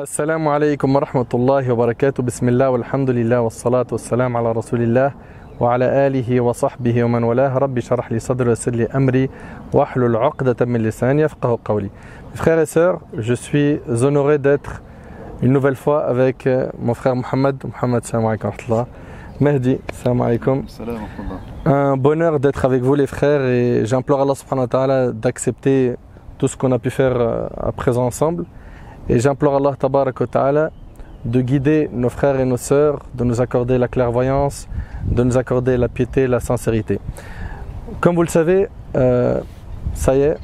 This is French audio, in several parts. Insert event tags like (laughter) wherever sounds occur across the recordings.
السلام عليكم ورحمة الله وبركاته بسم الله والحمد لله والصلاة والسلام على رسول الله وعلى آله وصحبه ومن والاه ربي شرح لي صدري ويسر لي أمري واحلل عقدة من لساني يفقه قولي Frères et sœurs, je suis honoré d'être une nouvelle fois avec euh, mon frère Mohamed. Mohamed, salam alaikum wa rahmatullah. Mehdi, salam alaikum. Un bonheur d'être avec vous les frères et j'implore Allah subhanahu wa ta'ala d'accepter tout ce qu'on a pu faire euh, à présent ensemble. Et j'implore Allah ta'ala de guider nos frères et nos sœurs, de nous accorder la clairvoyance, de nous accorder la piété, la sincérité. Comme vous le savez, euh, ça y est,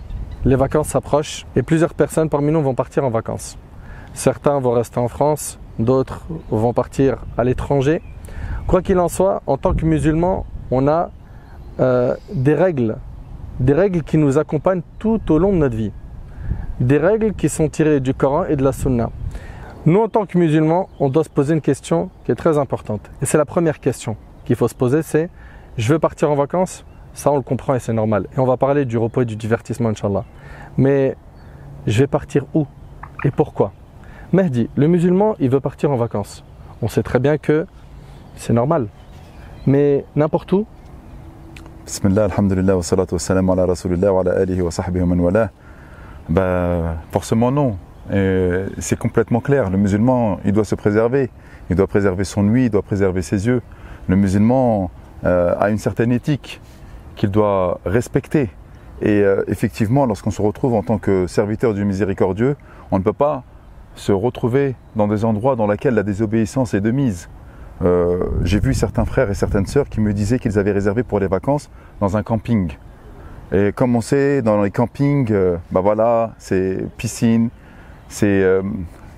les vacances s'approchent et plusieurs personnes parmi nous vont partir en vacances. Certains vont rester en France, d'autres vont partir à l'étranger. Quoi qu'il en soit, en tant que musulmans, on a euh, des règles, des règles qui nous accompagnent tout au long de notre vie. Des règles qui sont tirées du Coran et de la Sunna. Nous, en tant que musulmans, on doit se poser une question qui est très importante. Et c'est la première question qu'il faut se poser, c'est je veux partir en vacances? Ça, on le comprend et c'est normal. Et on va parler du repos et du divertissement, Inch'Allah. Mais je vais partir où Et pourquoi? Mehdi, le musulman, il veut partir en vacances. On sait très bien que c'est normal. Mais n'importe où, Bismillah, alhamdulillah, wa salatu wa salam ala rasulillah wa ala alihi wa sahbihi wa man Bah, forcément non. Et C'est complètement clair. Le musulman, il doit se préserver. Il doit préserver son nuit, il doit préserver ses yeux. Le musulman euh, a une certaine éthique qu'il doit respecter. Et euh, effectivement, lorsqu'on se retrouve en tant que serviteur du miséricordieux, on ne peut pas se retrouver dans des endroits dans lesquels la désobéissance est de mise. Euh, J'ai vu certains frères et certaines sœurs qui me disaient qu'ils avaient réservé pour les vacances dans un camping. Et comme on sait, dans les campings, euh, bah voilà, c'est piscine, c'est euh,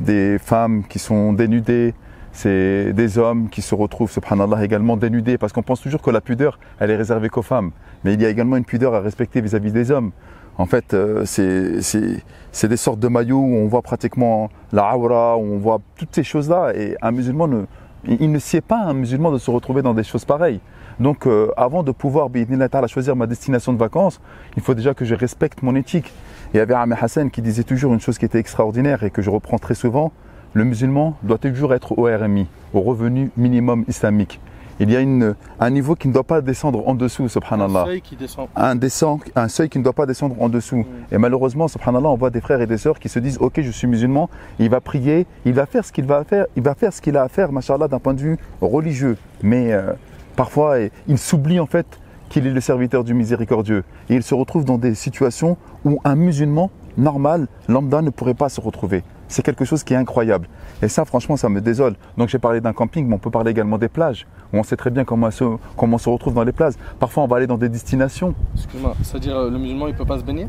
des femmes qui sont dénudées, c'est des hommes qui se retrouvent, subhanallah, également dénudés, parce qu'on pense toujours que la pudeur, elle est réservée qu'aux femmes. Mais il y a également une pudeur à respecter vis-à-vis des hommes. En fait, euh, c'est- des sortes de maillots où on voit pratiquement la aura, où on voit toutes ces choses-là. Et un musulman, ne, il ne sied pas à un musulman de se retrouver dans des choses pareilles. Donc, euh, avant de pouvoir, ta'ala, choisir ma destination de vacances, il faut déjà que je respecte mon éthique. Et il y avait Ahmed Hassan qui disait toujours une chose qui était extraordinaire et que je reprends très souvent le musulman doit toujours être au RMI, au revenu minimum islamique. Il y a une, un niveau qui ne doit pas descendre en dessous, subhanallah. qui descend. Un, descend, un seuil qui ne doit pas descendre en dessous. Et malheureusement, subhanallah, on voit des frères et des sœurs qui se disent Ok, je suis musulman, il va prier, il va faire ce qu'il va faire, il va faire ce qu'il a à faire, machallah, d'un point de vue religieux. Mais euh, parfois, il s'oublie en fait qu'il est le serviteur du miséricordieux. Et il se retrouve dans des situations où un musulman normal, lambda, ne pourrait pas se retrouver. C'est quelque chose qui est incroyable. Et ça, franchement, ça me désole. Donc j'ai parlé d'un camping, mais on peut parler également des plages, où on sait très bien comment, se- comment on se retrouve dans les plages. Parfois, on va aller dans des destinations. Excuse-moi, c'est-à-dire euh, le musulman, il peut pas se baigner?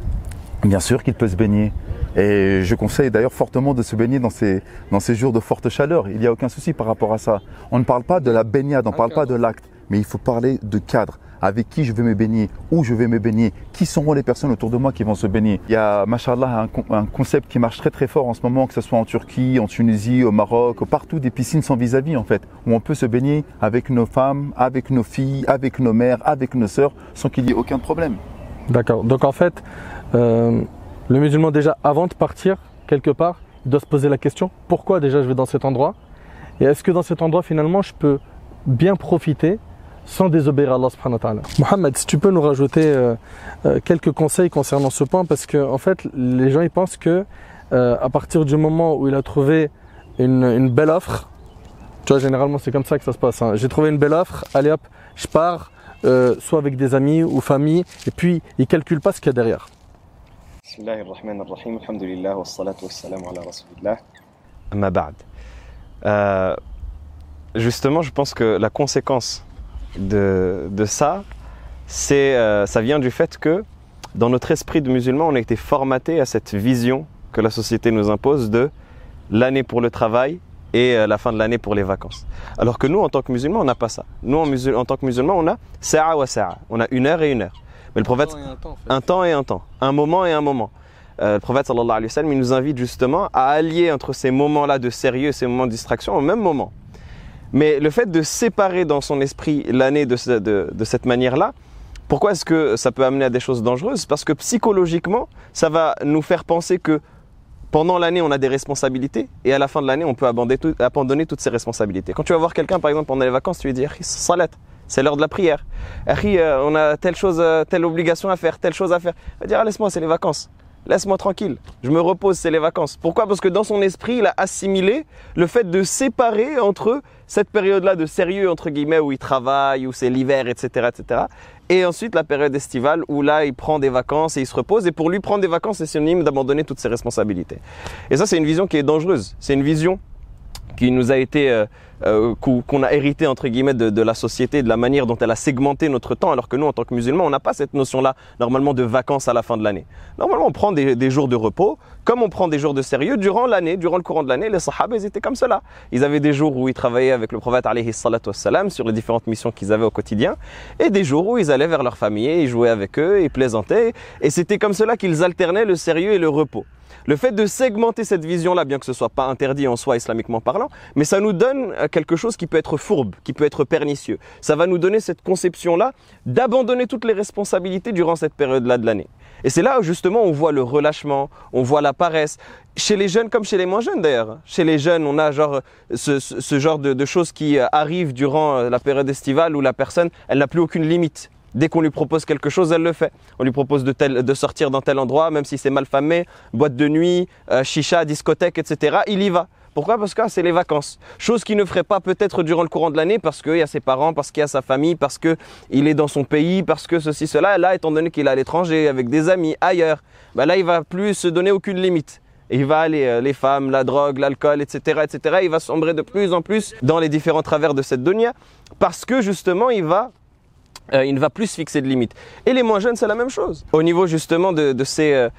Bien sûr qu'il peut se baigner. Et je conseille d'ailleurs fortement de se baigner dans ces, dans ces jours de forte chaleur. Il n'y a aucun souci par rapport à ça. On ne parle pas de la baignade, on ne parle pas de l'acte, mais il faut parler de cadre. Avec qui je vais me baigner, où je vais me baigner, qui seront les personnes autour de moi qui vont se baigner. Il y a, machallah, un, con- un concept qui marche très très fort en ce moment, que ce soit en Turquie, en Tunisie, au Maroc, partout des piscines sans vis-à-vis en fait, où on peut se baigner avec nos femmes, avec nos filles, avec nos mères, avec nos sœurs, sans qu'il y ait aucun problème. D'accord. Donc en fait, euh, le musulman déjà avant de partir quelque part, il doit se poser la question pourquoi déjà je vais dans cet endroit? Et est-ce que dans cet endroit finalement je peux bien profiter sans désobéir à Allah subhanahu wa ta'ala. Mohamed, si tu peux nous rajouter euh, euh, quelques conseils concernant ce point, parce que en fait, les gens ils pensent que euh, à partir du moment où il a trouvé une, une belle offre, tu vois, généralement c'est comme ça que ça se passe. Hein. J'ai trouvé une belle offre, allez hop, je pars, soit avec des amis ou famille, et puis ils calculent pas ce qu'il y a derrière. Justement, je pense que la conséquence de, de ça, c'est, euh, ça vient du fait que dans notre esprit de musulman, on a été formaté à cette vision que la société nous impose de l'année pour le travail et euh, la fin de l'année pour les vacances. Alors que nous, en tant que musulmans, on n'a pas ça. Nous, en, musul- en tant que musulmans, on a sa'a wa sa'a. On a une heure et une heure. Mais le prophète, un temps et un temps, un moment et un moment. Euh, le prophète sallallahu alayhi wa sallam, il nous invite justement à allier entre ces moments-là de sérieux, ces moments de distraction au même moment. Mais le fait de séparer dans son esprit l'année de, ce- de- de cette manière-là, pourquoi est-ce que ça peut amener à des choses dangereuses? Parce que psychologiquement, ça va nous faire penser que pendant l'année, on a des responsabilités et à la fin de l'année, on peut abandonner, tout- abandonner toutes ces responsabilités. Quand tu vas voir quelqu'un, par exemple, pendant les vacances, tu lui dis salat, c'est l'heure de la prière. Euh, on a telle chose, euh, telle obligation à faire, telle chose à faire. Il va dire ah, Laisse-moi, c'est les vacances. Laisse-moi tranquille. Je me repose, c'est les vacances. Pourquoi? Parce que dans son esprit, il a assimilé le fait de séparer entre cette période-là de sérieux, entre guillemets, où il travaille, où c'est l'hiver, etc., etc., et ensuite la période estivale où là, il prend des vacances et il se repose. Et pour lui, prendre des vacances, c'est synonyme d'abandonner toutes ses responsabilités. Et ça, c'est une vision qui est dangereuse. C'est une vision qui nous a été, euh, euh, qu'o- qu'on a hérité entre guillemets de, de la société, de la manière dont elle a segmenté notre temps, alors que nous, en tant que musulmans, on n'a pas cette notion-là normalement de vacances à la fin de l'année. Normalement, on prend des, des jours de repos, comme on prend des jours de sérieux durant l'année, durant le courant de l'année. Les sahaba, ils étaient comme cela. Ils avaient des jours où ils travaillaient avec le prophète alayhi wassalam sur les différentes missions qu'ils avaient au quotidien, et des jours où ils allaient vers leur famille, ils jouaient avec eux, ils plaisantaient, et c'était comme cela qu'ils alternaient le sérieux et le repos. Le fait de segmenter cette vision-là, bien que ce soit pas interdit en soi islamiquement parlant, mais ça nous donne euh, quelque chose qui peut être fourbe, qui peut être pernicieux. Ça va nous donner cette conception-là d'abandonner toutes les responsabilités durant cette période-là de l'année. Et c'est là où justement on voit le relâchement, on voit la paresse, chez les jeunes comme chez les moins jeunes d'ailleurs. Chez les jeunes, on a genre ce, genre de, de choses qui euh, arrivent durant euh, la période estivale où la personne, elle n'a plus aucune limite. Dès qu'on lui propose quelque chose, elle le fait. On lui propose de, sortir dans tel endroit, même si c'est mal famé, boîte de nuit, euh, chicha, discothèque, etc. Il y va. Pourquoi? Parce que ah, c'est les vacances. Chose qu'il ne ferait pas peut-être durant le courant de l'année parce qu'il y a ses parents, parce qu'il y a sa famille, parce qu'il est dans son pays, parce que ceci, cela. Là, étant donné qu'il est à l'étranger, avec des amis, ailleurs, bah là, il va plus se donner aucune limite. Il va aller, euh, les femmes, la drogue, l'alcool, etc., etc. Il va sombrer de plus en plus dans les différents travers de cette dunya parce que justement, il va euh, il ne va plus se fixer de limites. Et les moins jeunes, c'est la même chose. Au niveau justement de, de ces, euh,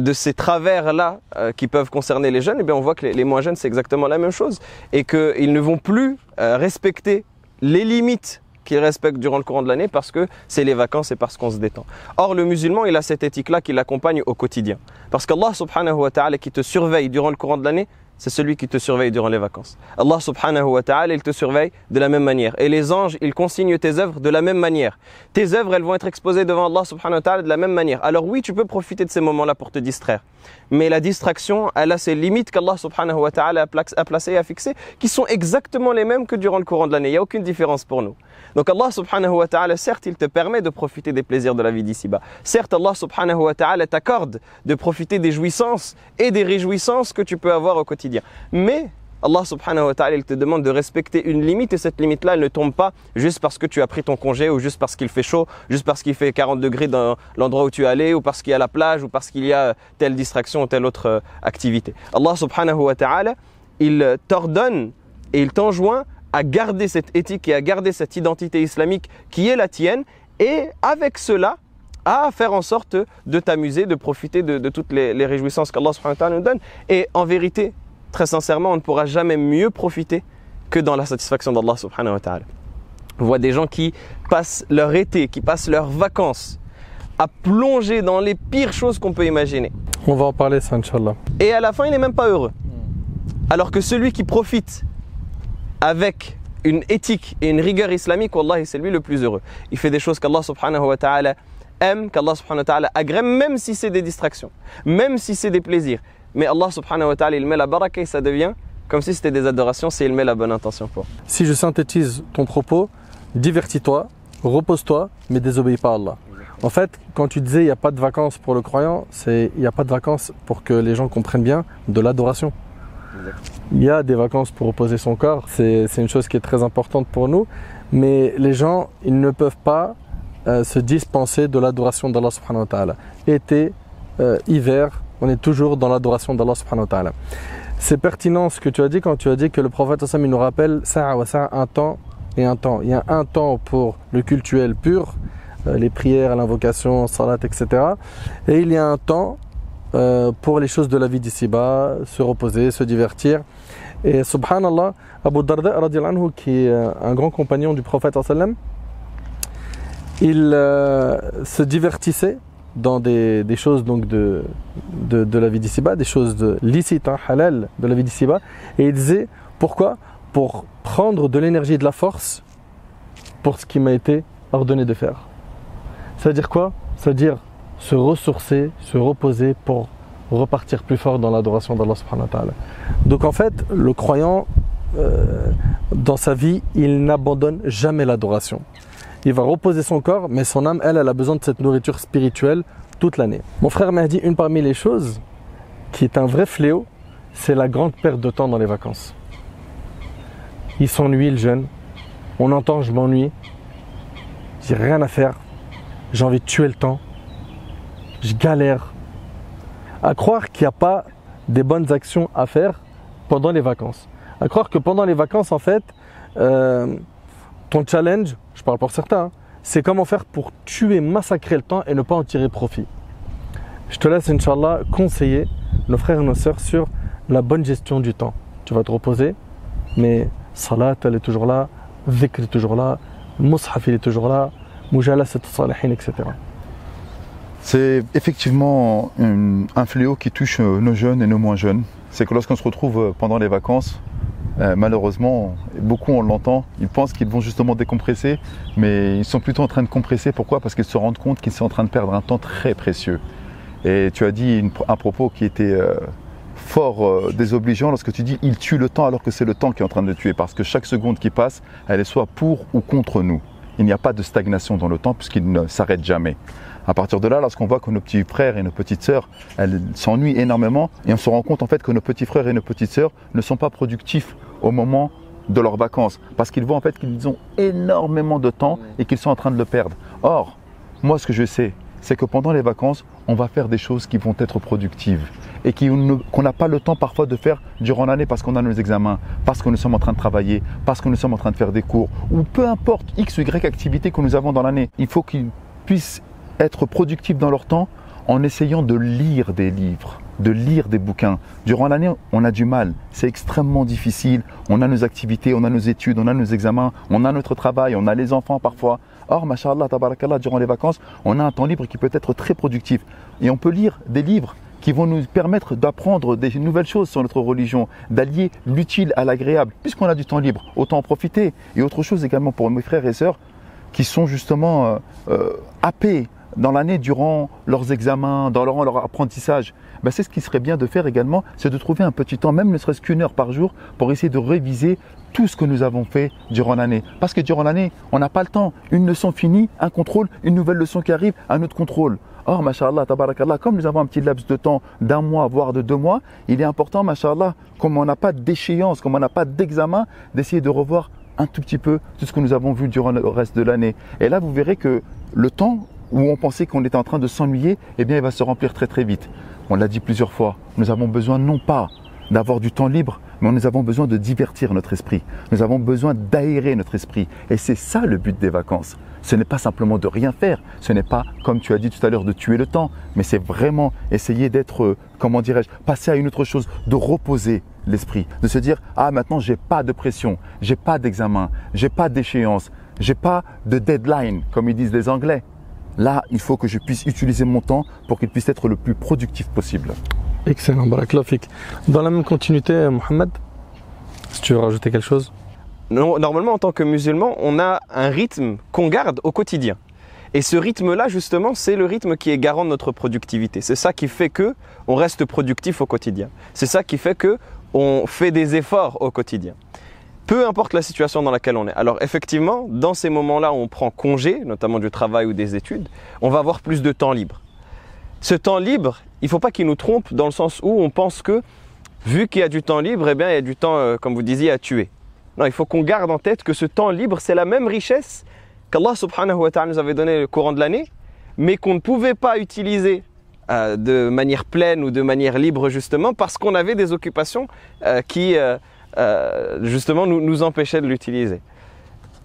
de ces travers-là euh, qui peuvent concerner les jeunes, eh bien, on voit que les, les moins jeunes, c'est exactement la même chose. Et qu'ils ne vont plus euh, respecter les limites qu'ils respectent durant le courant de l'année parce que c'est les vacances et parce qu'on se détend. Or, le musulman, il a cette éthique-là qui l'accompagne au quotidien. Parce qu'Allah subhanahu wa ta'ala qui te surveille durant le courant de l'année, c'est celui qui te surveille durant les vacances. Allah subhanahu wa ta'ala, il te surveille de la même manière. Et les anges, ils consignent tes œuvres de la même manière. Tes œuvres, elles vont être exposées devant Allah subhanahu wa ta'ala de la même manière. Alors oui, tu peux profiter de ces moments-là pour te distraire. Mais la distraction, elle a ses limites qu'Allah subhanahu wa ta'ala a pla- a placées et a fixées, qui sont exactement les mêmes que durant le courant de l'année. Il n'y a aucune différence pour nous. Donc Allah subhanahu wa ta'ala, certes, il te permet de profiter des plaisirs de la vie d'ici-bas. Certes, Allah subhanahu wa ta'ala t'accorde de profiter des jouissances et des réjouissances que tu peux avoir au quotidien. Mais Allah subhanahu wa ta'ala, il te demande de respecter une limite et cette limite-là, elle ne tombe pas juste parce que tu as pris ton congé ou juste parce qu'il fait chaud, juste parce qu'il fait 40 degrés dans l'endroit où tu es allé ou parce qu'il y a la plage ou parce qu'il y a telle distraction ou telle autre euh, activité. Allah subhanahu wa ta'ala, il euh, t'ordonne et il t'enjoint à garder cette éthique et à garder cette identité islamique qui est la tienne et avec cela à faire en sorte de t'amuser, de profiter de, toutes les, les réjouissances qu'Allah nous donne. Et en vérité, très sincèrement, on ne pourra jamais mieux profiter que dans la satisfaction d'Allah subhanahu wa ta'ala. On voit des gens qui passent leur été, qui passent leurs vacances à plonger dans les pires choses qu'on peut imaginer. On va en parler ça, Inch'Allah. Et à la fin, il n'est même pas heureux. Alors que celui qui profite avec une éthique et une rigueur islamique, Wallahi, c'est lui le plus heureux. Il fait des choses qu'Allah subhanahu wa ta'ala aime, qu'Allah subhanahu wa ta'ala agrée, même si c'est des distractions, même si c'est des plaisirs. Mais Allah subhanahu wa ta'ala, il met la baraka et ça devient comme si c'était des adorations, si il met la bonne intention pour. Si je synthétise ton propos, divertis-toi, repose-toi, mais désobéis pas à Allah. En fait, quand tu disais il n'y a pas de vacances pour le croyant, c'est il n'y a pas de vacances pour que les gens comprennent bien de l'adoration. Il y a des vacances pour reposer son corps, c'est c'est une chose qui est très importante pour nous, mais les gens, ils ne peuvent pas euh, se dispenser de l'adoration d'Allah subhanahu wa ta'ala. Été, euh, hiver, on est toujours dans l'adoration d'Allah subhanahu wa ta'ala. C'est pertinent ce que tu as dit quand tu as dit que le prophète il nous rappelle ça un temps et un temps. Il y a un temps pour le cultuel pur, euh, les prières, l'invocation, salat, etc. Et il y a un temps euh, pour les choses de la vie d'ici-bas, se reposer, se divertir. Et subhanallah, Abu Darda anhu, qui est euh, un grand compagnon du prophète il se divertissait dans des, choses donc de, de, la vie d'ici-bas, des choses de, licites, hein, halal de la vie d'ici-bas. Et il disait, pourquoi? Pour prendre de l'énergie et de la force pour ce qui m'a été ordonné de faire. C'est-à-dire quoi? C'est-à-dire se ressourcer, se reposer pour repartir plus fort dans l'adoration d'Allah subhanahu. Donc en fait, le croyant, euh, dans sa vie, il n'abandonne jamais l'adoration. Il va reposer son corps, mais son âme, elle, elle a besoin de cette nourriture spirituelle toute l'année. Mon frère m'a dit une parmi les choses qui est un vrai fléau, c'est la grande perte de temps dans les vacances. Il s'ennuie, le jeune. On entend, je m'ennuie. J'ai rien à faire. J'ai envie de tuer le temps. Je galère. À croire qu'il n'y a pas des bonnes actions à faire pendant les vacances. À croire que pendant les vacances, en fait, euh, ton challenge, je parle pour certains, hein, c'est comment faire pour tuer, massacrer le temps et ne pas en tirer profit. Je te laisse, Inch'Allah, conseiller nos frères et nos sœurs sur la bonne gestion du temps. Tu vas te reposer, mais salat, elle est toujours là, dhikr est toujours là, mushaf, il est toujours là, mujalasat salihin, etc. C'est effectivement un, un fléau qui touche euh, nos jeunes et nos moins jeunes. C'est que lorsqu'on se retrouve euh, pendant les vacances, euh, malheureusement, beaucoup on l'entend, ils pensent qu'ils vont justement décompresser, mais ils sont plutôt en train de compresser. Pourquoi? Parce qu'ils se rendent compte qu'ils sont en train de perdre un temps très précieux. Et tu as dit un propos qui était euh, fort euh, désobligeant lorsque tu dis il tue le temps alors que c'est le temps qui est en train de le tuer. Parce que chaque seconde qui passe, elle est soit pour ou contre nous. Il n'y a pas de stagnation dans le temps puisqu'il ne s'arrête jamais. À partir de là, lorsqu'on voit que nos petits frères et nos petites sœurs, elles s'ennuient énormément et on se rend compte en fait que nos petits frères et nos petites sœurs ne sont pas productifs au moment de leurs vacances parce qu'ils voient en fait qu'ils ont énormément de temps et qu'ils sont en train de le perdre. Or, moi ce que je sais, c'est que pendant les vacances, on va faire des choses qui vont être productives et qu'on n'a pas le temps parfois de faire durant l'année parce qu'on a nos examens, parce que nous sommes en train de travailler, parce que nous sommes en train de faire des cours, ou peu importe X ou Y activité que nous avons dans l'année. Il faut qu'ils puissent être productifs dans leur temps en essayant de lire des livres, de lire des bouquins. Durant l'année, on a du mal, c'est extrêmement difficile. On a nos activités, on a nos études, on a nos examens, on a notre travail, on a les enfants parfois. Or, mashallah, tabarakallah, durant les vacances, on a un temps libre qui peut être très productif. Et on peut lire des livres qui vont nous permettre d'apprendre des nouvelles choses sur notre religion, d'allier l'utile à l'agréable. Puisqu'on a du temps libre, autant en profiter. Et autre chose également pour mes frères et sœurs qui sont justement euh, euh, happés dans l'année durant leurs examens, dans leur, leur apprentissage. Ben, c'est ce qui serait bien de faire également, c'est de trouver un petit temps, même ne serait-ce qu'une heure par jour, pour essayer de réviser tout ce que nous avons fait durant l'année. Parce que durant l'année, on n'a pas le temps. Une leçon finie, un contrôle, une nouvelle leçon qui arrive, un autre contrôle. Or, mashallah, tabarakallah, comme nous avons un petit laps de temps d'un mois, voire de deux mois, il est important, mashallah, comme on n'a pas d'échéance, comme on n'a pas d'examen, d'essayer de revoir un tout petit peu tout ce que nous avons vu durant le reste de l'année. Et là, vous verrez que le temps où on pensait qu'on était en train de s'ennuyer, eh bien, il va se remplir très très vite. On l'a dit plusieurs fois, nous avons besoin non pas d'avoir du temps libre, mais nous avons besoin de divertir notre esprit. Nous avons besoin d'aérer notre esprit. Et c'est ça le but des vacances. Ce n'est pas simplement de rien faire, ce n'est pas, comme tu as dit tout à l'heure, de tuer le temps, mais c'est vraiment essayer d'être, euh, comment dirais-je, passer à une autre chose, de reposer l'esprit, de se dire, ah maintenant j'ai pas de pression, j'ai pas d'examen, j'ai pas d'échéance, j'ai pas de deadline, comme ils disent les Anglais. Là, il faut que je puisse utiliser mon temps pour qu'il puisse être le plus productif possible. Excellent, barakallah fik. Dans la même continuité, Mohamed, si tu veux rajouter quelque chose Non, Normalement, en tant que musulman, on a un rythme qu'on garde au quotidien. Et ce rythme-là, justement, c'est le rythme qui est garant de notre productivité. C'est ça qui fait que on reste productif au quotidien. C'est ça qui fait que on fait des efforts au quotidien. Peu importe la situation dans laquelle on est. Alors effectivement, dans ces moments-là où on prend congé, notamment du travail ou des études, on va avoir plus de temps libre. Ce temps libre, il ne faut pas qu'il nous trompe dans le sens où on pense que vu qu'il y a du temps libre, eh bien il y a du temps, euh, comme vous disiez, à tuer. Non, il faut qu'on garde en tête que ce temps libre, c'est la même richesse qu'Allah subhanahu wa ta'ala nous avait donné le courant de l'année, mais qu'on ne pouvait pas utiliser euh, de manière pleine ou de manière libre justement parce qu'on avait des occupations euh, qui euh, justement nous, nous empêchaient de l'utiliser.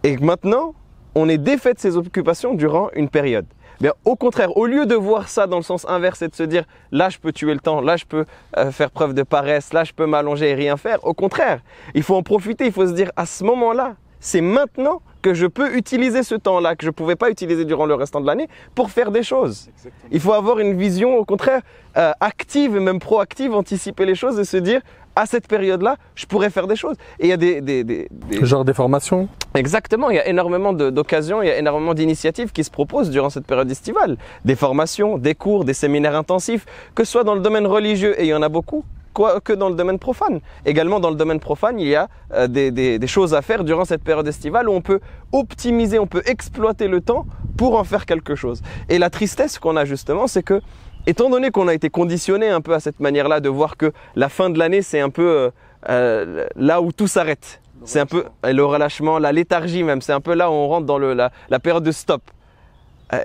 Et maintenant, on est défait de ces occupations durant une période. Bien, au contraire, au lieu de voir ça dans le sens inverse et de se dire là je peux tuer le temps, là je peux euh, faire preuve de paresse, là je peux m'allonger et rien faire, au contraire, il faut en profiter, il faut se dire à ce moment-là, c'est maintenant que je peux utiliser ce temps-là, que je ne pouvais pas utiliser durant le restant de l'année, pour faire des choses. Il faut avoir une vision, au contraire, euh, active et même proactive, anticiper les choses et se dire, à cette période-là, je pourrais faire des choses. Et il y a des, des- des- des- Genre des formations Exactement, il y a énormément d'occasions, il y a énormément d'initiatives qui se proposent durant cette période estivale. Des formations, des cours, des séminaires intensifs, que ce soit dans le domaine religieux, et il y en a beaucoup, quoi, que dans le domaine profane. Également dans le domaine profane, il y a euh, des, des- des choses à faire durant cette période estivale où on peut optimiser, on peut exploiter le temps pour en faire quelque chose. Et la tristesse qu'on a justement, c'est que, étant donné qu'on a été conditionné un peu à cette manière-là de voir que la fin de l'année, c'est un peu euh, euh, là où tout s'arrête. C'est un peu le relâchement, la léthargie même. C'est un peu là où on rentre dans le, la, la période de stop.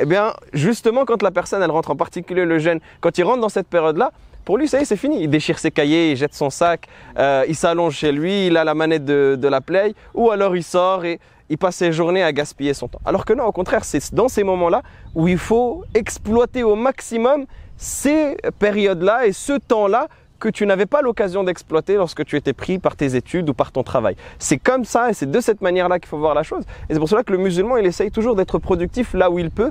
Eh bien, justement, quand la personne, elle rentre, en particulier le jeune, quand il rentre dans cette période-là, pour lui, ça y est, c'est fini. Il déchire ses cahiers, il jette son sac, euh, il s'allonge chez lui, il a la manette de, de la Play, ou alors il sort et il passe ses journées à gaspiller son temps. Alors que non, au contraire, c'est dans ces moments-là où il faut exploiter au maximum ces périodes-là et ce temps-là que tu n'avais pas l'occasion d'exploiter lorsque tu étais pris par tes études ou par ton travail. C'est comme ça et c'est de cette manière-là qu'il faut voir la chose. Et c'est pour cela que le musulman, il essaye toujours d'être productif là où il peut.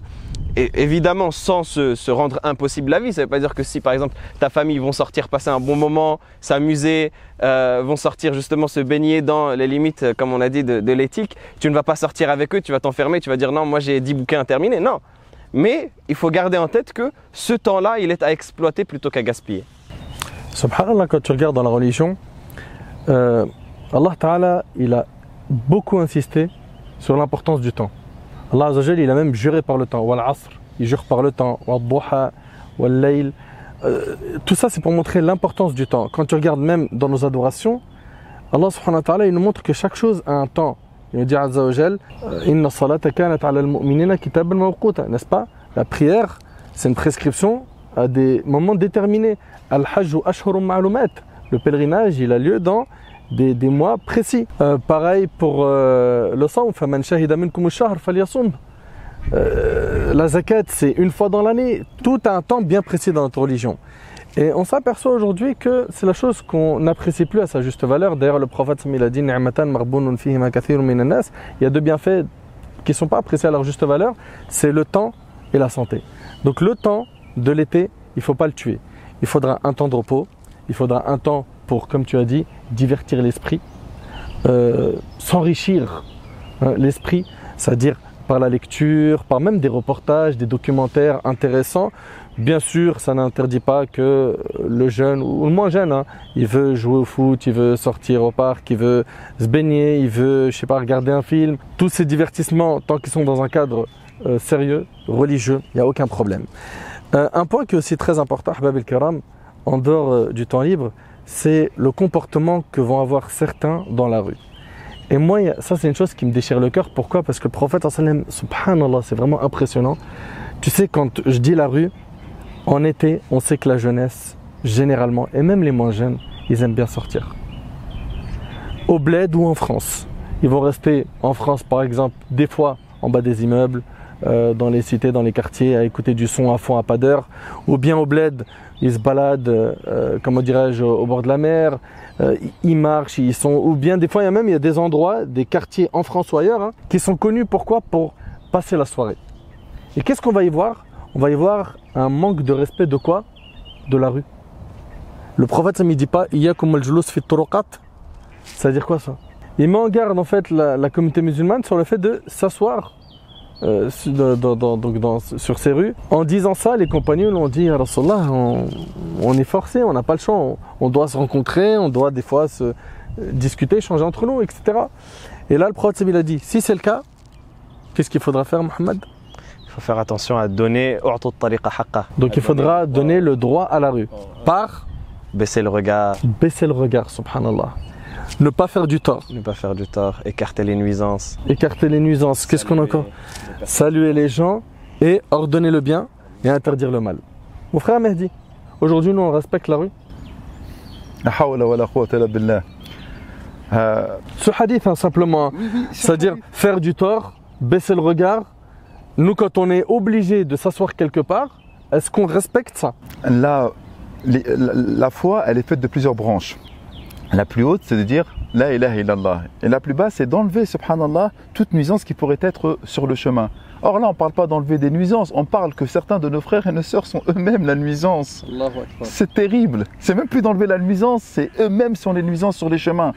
Et évidemment, sans se, rendre impossible la vie. Ça ne veut pas dire que si, par exemple, ta famille vont sortir passer un bon moment, s'amuser, euh, vont sortir justement se baigner dans les limites, euh, comme on a dit, de, de l'éthique, tu ne vas pas sortir avec eux, tu vas t'enfermer, tu vas dire non, moi j'ai 10 bouquins à terminer. Non. Mais il faut garder en tête que ce temps-là, il est à exploiter plutôt qu'à gaspiller. Subhanallah, quand tu regardes dans la religion, euh, Allah Ta'ala, il a beaucoup insisté sur l'importance du temps. Allah Azzawajal, il a même juré par le temps. Wal asr, il jure par le temps. Wal duha, wal layl. Euh, tout ça, c'est pour montrer l'importance du temps. Quand tu regardes même dans nos adorations, Allah subhanahu wa il nous montre que chaque chose a un temps. Il nous dit Azzawajal, Inna salata al-mu'minina kitaban mawquta. N'est-ce pas? La prière, c'est une prescription à des moments déterminés. Al-Hajj ashhurum ma'lumat. Le pèlerinage, il a lieu dans des, des mois précis. Euh, pareil pour euh, le sang, faman. Euh, la zakat, c'est une fois dans l'année. Tout a un temps bien précis dans notre religion. Et on s'aperçoit aujourd'hui que c'est la chose qu'on n'apprécie plus à sa juste valeur. D'ailleurs, le prophète a dit. Il y a deux bienfaits qui ne sont pas appréciés à leur juste valeur c'est le temps et la santé. Donc, le temps de l'été, il ne faut pas le tuer. Il faudra un temps de repos, il faudra un temps pour, comme tu as dit, divertir l'esprit, euh, s'enrichir hein, l'esprit, c'est-à-dire par la lecture, par même des reportages, des documentaires intéressants. Bien sûr, ça n'interdit pas que le jeune ou le moins jeune, hein, il veut jouer au foot, il veut sortir au parc, il veut se baigner, il veut, je sais pas, regarder un film. Tous ces divertissements, tant qu'ils sont dans un cadre euh, sérieux, religieux, il n'y a aucun problème. Euh, un point qui est aussi très important, en dehors euh, du temps libre, c'est le comportement que vont avoir certains dans la rue. Et moi, ça c'est une chose qui me déchire le cœur. Pourquoi? Parce que le prophète, subhanallah, c'est vraiment impressionnant. Tu sais, quand je dis la rue, en été, on sait que la jeunesse, généralement, et même les moins jeunes, ils aiment bien sortir. Au bled ou en France. Ils vont rester en France, par exemple, des fois en bas des immeubles, euh, dans les cités, dans les quartiers, à écouter du son à fond à pas d'heure. Ou bien au bled, ils se baladent, euh, comment dirais-je, au bord de la mer, euh, ils marchent, ils sont. Ou bien des fois, il y a même il y a des endroits, des quartiers en France ou ailleurs, hein, qui sont connus pourquoi? Pour passer la soirée. Et qu'est-ce qu'on va y voir? On va y voir un manque de respect de quoi? De la rue. Le prophète, ça ne dit pas. Ça veut dire quoi ça? Il met en garde en fait la, la communauté musulmane sur le fait de s'asseoir euh, sur- dans- sur ces rues. En disant ça, les compagnons l'ont dit Rasulallah, on, on est forcé, on n'a pas le choix, on, on doit se rencontrer, on doit des fois se euh, discuter, échanger entre nous, etc. Et là, le prophète il a dit, si c'est le cas, qu'est-ce qu'il faudra faire, Mohamed Il faut faire attention à donner. Donc il faudra donner le droit à la rue par Baisser le regard, baisser le regard, subhanallah. Ne pas faire du tort, ne pas faire du tort, écarter les nuisances. écarter les nuisances. Qu'est-ce qu'on a encore Saluer les gens et ordonner le bien et interdire le mal. Mon frère Mehdi, aujourd'hui nous on respecte la rue. Euh, Ce hadith, hein, simplement, c'est-à-dire faire du tort, baisser le regard. Nous, quand on est obligé de s'asseoir quelque part, est-ce qu'on respecte ça? La, les- la, la foi, elle est faite de plusieurs branches. La plus haute, c'est de dire La ilaha illallah. Et la plus basse, c'est d'enlever, subhanallah, toute nuisance qui pourrait être sur le chemin. Or là, on ne parle pas d'enlever des nuisances, on parle que certains de nos frères et nos sœurs sont eux-mêmes la nuisance. C'est terrible. C'est même plus d'enlever la nuisance, c'est eux-mêmes sont les nuisances sur les chemins.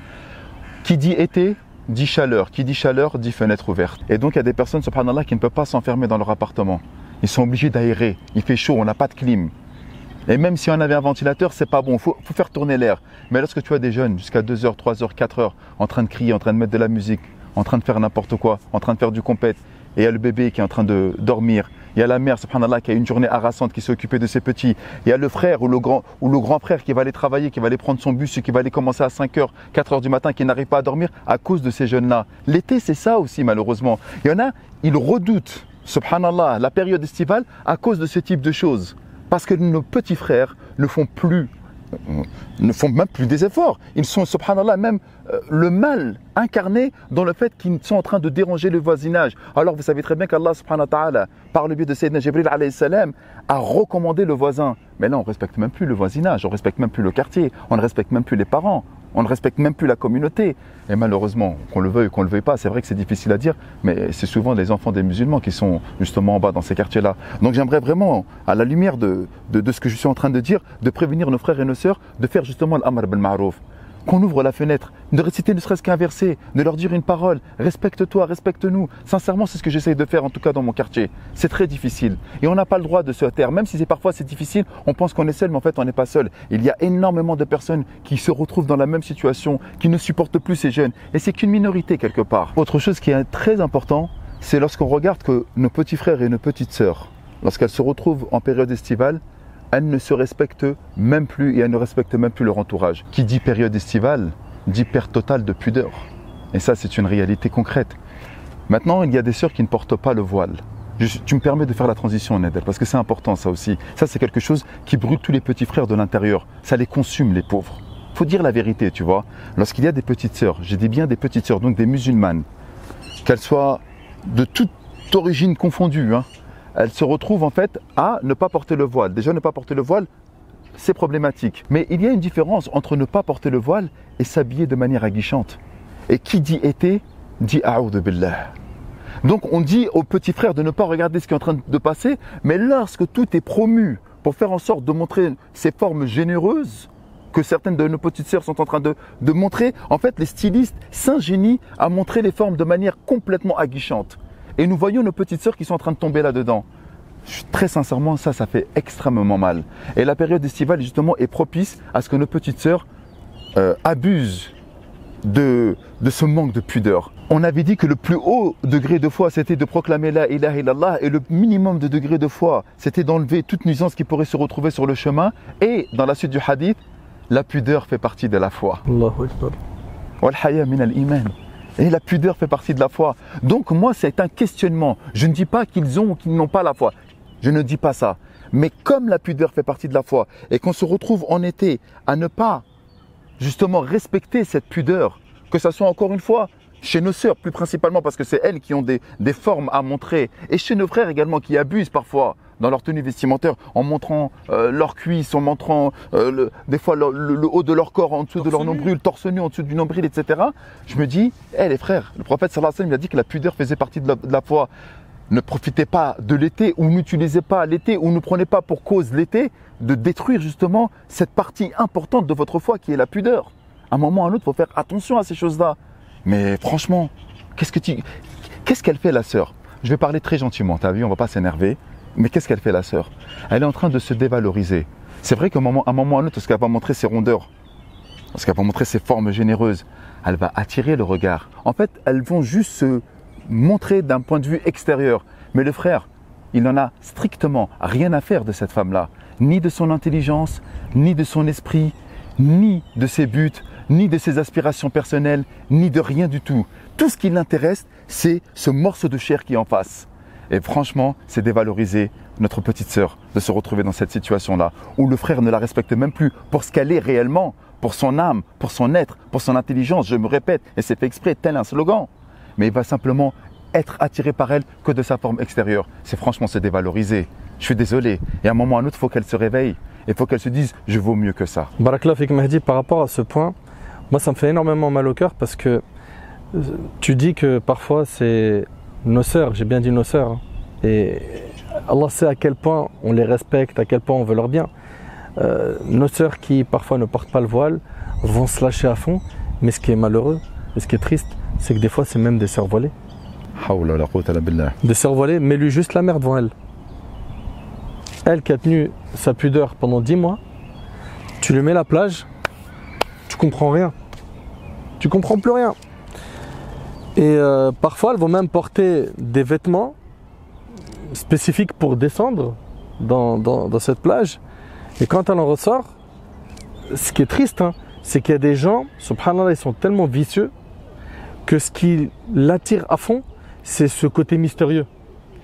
Qui dit été, dit chaleur. Qui dit chaleur, dit fenêtre ouverte. Et donc, il y a des personnes, subhanallah, qui ne peuvent pas s'enfermer dans leur appartement. Ils sont obligés d'aérer. Il fait chaud, on n'a pas de clim. Et même si on avait un ventilateur, c'est pas bon. Il faut, faire tourner l'air. Mais lorsque tu as des jeunes jusqu'à 2h, 3h, 4h, en train de crier, en train de mettre de la musique, en train de faire n'importe quoi, en train de faire du compète, et il y a le bébé qui est en train de dormir, il y a la mère, subhanallah, qui a une journée harassante, qui s'est occupée de ses petits, il y a le frère ou le, grand, ou le grand frère qui va aller travailler, qui va aller prendre son bus, qui va aller commencer à 5h, 4h du matin, qui n'arrive pas à dormir à cause de ces jeunes-là. L'été, c'est ça aussi, malheureusement. Il y en a, ils redoutent, subhanallah, la période estivale à cause de ce type de choses. Parce que nos petits frères ne font plus, ne font même plus des efforts. Ils sont, subhanallah, même euh, le mal incarné dans le fait qu'ils sont en train de déranger le voisinage. Alors vous savez très bien qu'Allah, subhanahu wa ta'ala, par le biais de Sayyidina Jibril, a recommandé le voisin. Mais là, on ne respecte même plus le voisinage, on ne respecte même plus le quartier, on ne respecte même plus les parents, on ne respecte même plus la communauté. Et malheureusement, qu'on le veuille ou qu'on ne le veuille pas, c'est vrai que c'est difficile à dire, mais c'est souvent les enfants des musulmans qui sont justement en bas dans ces quartiers-là. Donc j'aimerais vraiment, à la lumière de, de, ce que je suis en train de dire, de prévenir nos frères et nos sœurs de faire justement l'amr bil ma'rouf qu'on ouvre la fenêtre, de réciter ne serait-ce qu'un verset, de leur dire une parole, respecte-toi, respecte-nous. Sincèrement, c'est ce que j'essaye de faire, en tout cas dans mon quartier. C'est très difficile. Et on n'a pas le droit de se taire. Même si c'est parfois c'est difficile, on pense qu'on est seul, mais en fait on n'est pas seul. Il y a énormément de personnes qui se retrouvent dans la même situation, qui ne supportent plus ces jeunes. Et c'est qu'une minorité quelque part. Autre chose qui est très important, c'est lorsqu'on regarde que nos petits frères et nos petites sœurs, lorsqu'elles se retrouvent en période estivale, elles ne se respectent même plus et elles ne respectent même plus leur entourage. Qui dit période estivale dit perte totale de pudeur. Et ça, c'est une réalité concrète. Maintenant, il y a des sœurs qui ne portent pas le voile. Tu me permets de faire la transition, Nedel, parce que c'est important ça aussi. Ça, c'est quelque chose qui brûle tous les petits frères de l'intérieur. Ça les consume, les pauvres. faut dire la vérité, tu vois. Lorsqu'il y a des petites sœurs, j'ai dit bien des petites sœurs, donc des musulmanes, qu'elles soient de toute origine confondue, hein, elle se retrouve en fait à ne pas porter le voile. Déjà, ne pas porter le voile, c'est problématique. Mais il y a une différence entre ne pas porter le voile et s'habiller de manière aguichante. Et qui dit été, dit de billah. Donc on dit aux petits frères de ne pas regarder ce qui est en train de passer, mais lorsque tout est promu pour faire en sorte de montrer ces formes généreuses, que certaines de nos petites sœurs sont en train de, de montrer, en fait, les stylistes s'ingénient à montrer les formes de manière complètement aguichante. Et nous voyons nos petites sœurs qui sont en train de tomber là-dedans. Très sincèrement, ça, ça fait extrêmement mal. Et la période estivale, justement, est propice à ce que nos petites sœurs euh, abusent de, de ce manque de pudeur. On avait dit que le plus haut degré de foi, c'était de proclamer la ilaha illallah, et le minimum de degré de foi, c'était d'enlever toute nuisance qui pourrait se retrouver sur le chemin. Et dans la suite du hadith, la pudeur fait partie de la foi. Min al-iman. Et la pudeur fait partie de la foi. Donc moi, c'est un questionnement. Je ne dis pas qu'ils ont ou qu'ils n'ont pas la foi. Je ne dis pas ça. Mais comme la pudeur fait partie de la foi et qu'on se retrouve en été à ne pas justement respecter cette pudeur, que ce soit encore une fois chez nos sœurs plus principalement parce que c'est elles qui ont des, des, formes à montrer, et chez nos frères également qui abusent parfois dans leur tenue vestimentaire en montrant euh, leurs cuisses, en montrant euh, le, des fois le, le, le, haut de leur corps en dessous torse de leur nombril, torse nu en dessous du nombril, etc. Je me dis, hé hey, les frères, le prophète sallallahu alayhi wa sallam a dit que la pudeur faisait partie de la, de la foi. Ne profitez pas de l'été ou n'utilisez pas l'été ou ne prenez pas pour cause l'été de détruire justement cette partie importante de votre foi qui est la pudeur. À un moment ou à un autre, il faut faire attention à ces choses-là. Mais franchement, qu'est-ce que tu, qu'est-ce qu'elle fait la sœur? Je vais parler très gentiment. T'as vu, on va pas s'énerver. Mais qu'est-ce qu'elle fait la sœur? Elle est en train de se dévaloriser. C'est vrai qu'à un moment, un ou à un autre, lorsqu'elle va montrer ses rondeurs, lorsqu'elle va montrer ses formes généreuses, elle va attirer le regard. En fait, elles vont juste se montrer d'un point de vue extérieur. Mais le frère, il n'en a strictement rien à faire de cette femme-là, ni de son intelligence, ni de son esprit, ni de ses buts, ni de ses aspirations personnelles, ni de rien du tout. Tout ce qui l'intéresse, c'est ce morceau de chair qui est en face. Et franchement, c'est dévaloriser notre petite sœur de se retrouver dans cette situation-là, où le frère ne la respecte même plus pour ce qu'elle est réellement, pour son âme, pour son être, pour son intelligence, je me répète, et c'est fait exprès, tel un slogan. Mais il va simplement être attiré par elle que de sa forme extérieure. C'est franchement se dévaloriser. Je suis désolé. Et à un moment ou à un autre, il faut qu'elle se réveille. Il faut qu'elle se dise, je vaux mieux que ça. Barakla Fik Mahdi, par rapport à ce point, Moi, ça me fait énormément mal au cœur parce que euh, tu dis que parfois c'est nos sœurs, j'ai bien dit nos sœurs. Hein. Et Allah sait à quel point on les respecte, à quel point on veut leur bien. Euh, nos sœurs qui parfois ne portent pas le voile vont se lâcher à fond, mais ce qui est malheureux et ce qui est triste, c'est que des fois c'est même des sœurs voilées. Des sœurs voilées, mais lui juste la merde devant elle. Elle qui a tenu sa pudeur pendant dix mois, tu lui mets la plage, tu comprends rien. Tu comprends plus rien. Et euh, parfois, elles vont même porter des vêtements spécifiques pour descendre dans, dans- cette plage. Et quand elle en ressort, ce qui est triste, hein, c'est qu'il y a des gens, subhanallah, ils sont tellement vicieux que ce qui l'attire à fond, c'est ce côté mystérieux.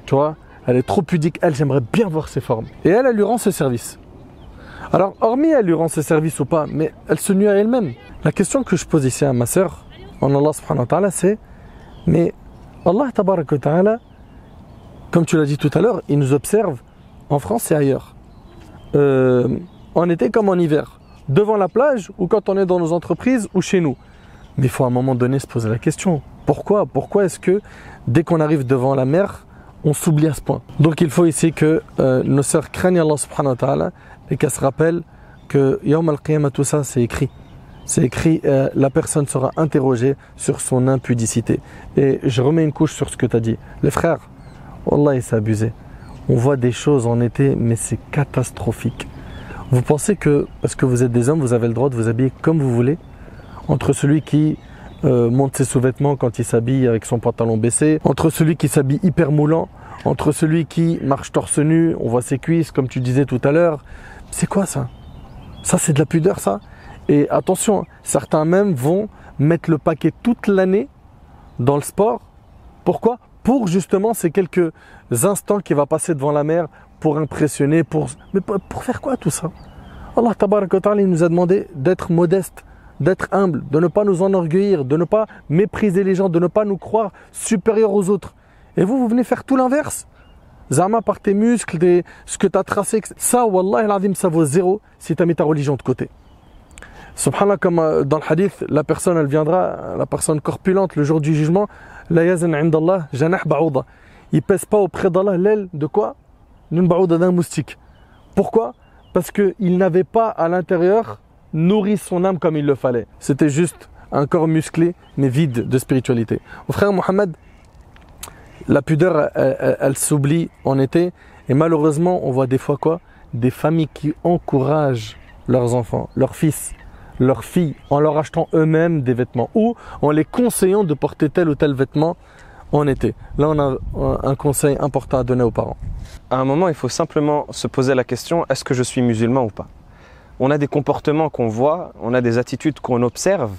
Tu vois, elle est trop pudique. Elle, j'aimerais bien voir ses formes. Et elle, elle lui rend ce service. Alors, hormis elle lui rend ce service ou pas, mais elle se nuit à elle-même. La question que je pose ici à ma sœur, en Allah subhanahu wa ta'ala, c'est mais Allah comme tu l'as dit tout à l'heure, il nous observe en France et ailleurs. Euh, en été comme en hiver. Devant la plage ou quand on est dans nos entreprises ou chez nous. Mais il faut à un moment donné se poser la question. Pourquoi? Pourquoi est-ce que dès qu'on arrive devant la mer, on s'oublie à ce point? Donc il faut ici que euh, nos sœurs craignent Allah subhanahu et qu'elles se rappellent que Yawm al-Qiyamah, tout ça, c'est écrit. C'est écrit, euh, la personne sera interrogée sur son impudicité. Et je remets une couche sur ce que tu as dit. Les frères, Wallah, c'est abusé. On voit des choses en été, mais c'est catastrophique. Vous pensez que, parce que vous êtes des hommes, vous avez le droit de vous habiller comme vous voulez? Entre celui qui euh, monte ses sous-vêtements quand il s'habille avec son pantalon baissé, entre celui qui s'habille hyper moulant, entre celui qui marche torse nu, on voit ses cuisses, comme tu disais tout à l'heure. C'est quoi ça? Ça, c'est de la pudeur, ça? Et attention, certains même vont mettre le paquet toute l'année dans le sport. Pourquoi? Pour justement ces quelques instants qu'il va passer devant la mer pour impressionner, pour... Mais pour faire quoi tout ça? Allah ta'ala, nous a demandé d'être modeste, d'être humble, de ne pas nous enorgueillir, de ne pas mépriser les gens, de ne pas nous croire supérieurs aux autres. Et vous, vous venez faire tout l'inverse? Zama par tes muscles, ce que tu as tracé, ça, Wallah ça vaut zéro si tu as mis ta religion de côté. Subhanallah, comme euh, dans le hadith, la personne, elle viendra, la personne corpulente, le jour du jugement, la yazan indallah, janah ba'ouda. Il pèse pas auprès d'Allah l'aile de quoi? D'une ba'ouda d'un moustique. Pourquoi? Parce qu'il n'avait pas à l'intérieur nourri son âme comme il le fallait. C'était juste un corps musclé, mais vide de spiritualité. Mon frère Mohamed, la pudeur, elle, s'oublie en été. Et malheureusement, on voit des fois quoi? Des familles qui encouragent leurs enfants, leurs fils, leurs filles, en leur achetant eux-mêmes des vêtements ou en les conseillant de porter tel ou tel vêtement en été. Là, on a un- conseil important à donner aux parents. À un moment, il faut simplement se poser la question est-ce que je suis musulman ou pas? On a des comportements qu'on voit, on a des attitudes qu'on observe,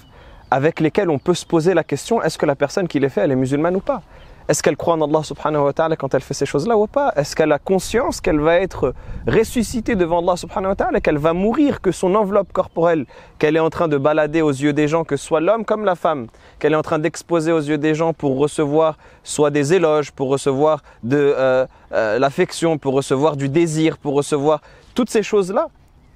avec lesquelles on peut se poser la question est-ce que la personne qui les fait, elle est musulmane ou pas? Est-ce qu'elle croit en Allah subhanahu wa ta'ala quand elle fait ces choses-là ou pas? Est-ce qu'elle a conscience qu'elle va être ressuscitée devant Allah subhanahu wa ta'ala, qu'elle va mourir, que son enveloppe corporelle, qu'elle est en train de balader aux yeux des gens, que soit l'homme comme la femme, qu'elle est en train d'exposer aux yeux des gens pour recevoir soit des éloges, pour recevoir de euh, euh, l'affection, pour recevoir du désir, pour recevoir toutes ces choses-là?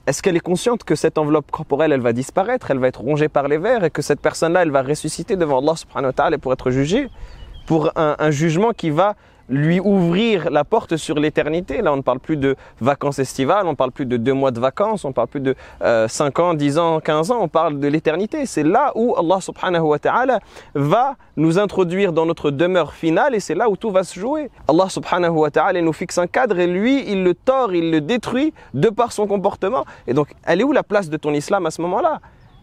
Est-ce qu'elle est consciente que cette enveloppe corporelle, elle va disparaître, elle va être rongée par les vers et que cette personne-là, elle va ressusciter devant Allah subhanahu wa ta'ala pour être jugée? Pour un, jugement qui va lui ouvrir la porte sur l'éternité. Là, on ne parle plus de vacances estivales, on ne parle plus de deux mois de vacances, on ne parle plus de euh, 5 ans, 10 ans, 15 ans, on parle de l'éternité. C'est là où Allah subhanahu wa ta'ala va nous introduire dans notre demeure finale et c'est là où tout va se jouer. Allah subhanahu wa ta'ala nous fixe un cadre et lui, il le tord, il le détruit de par son comportement. Et donc, elle est où la place de ton islam à ce moment-là?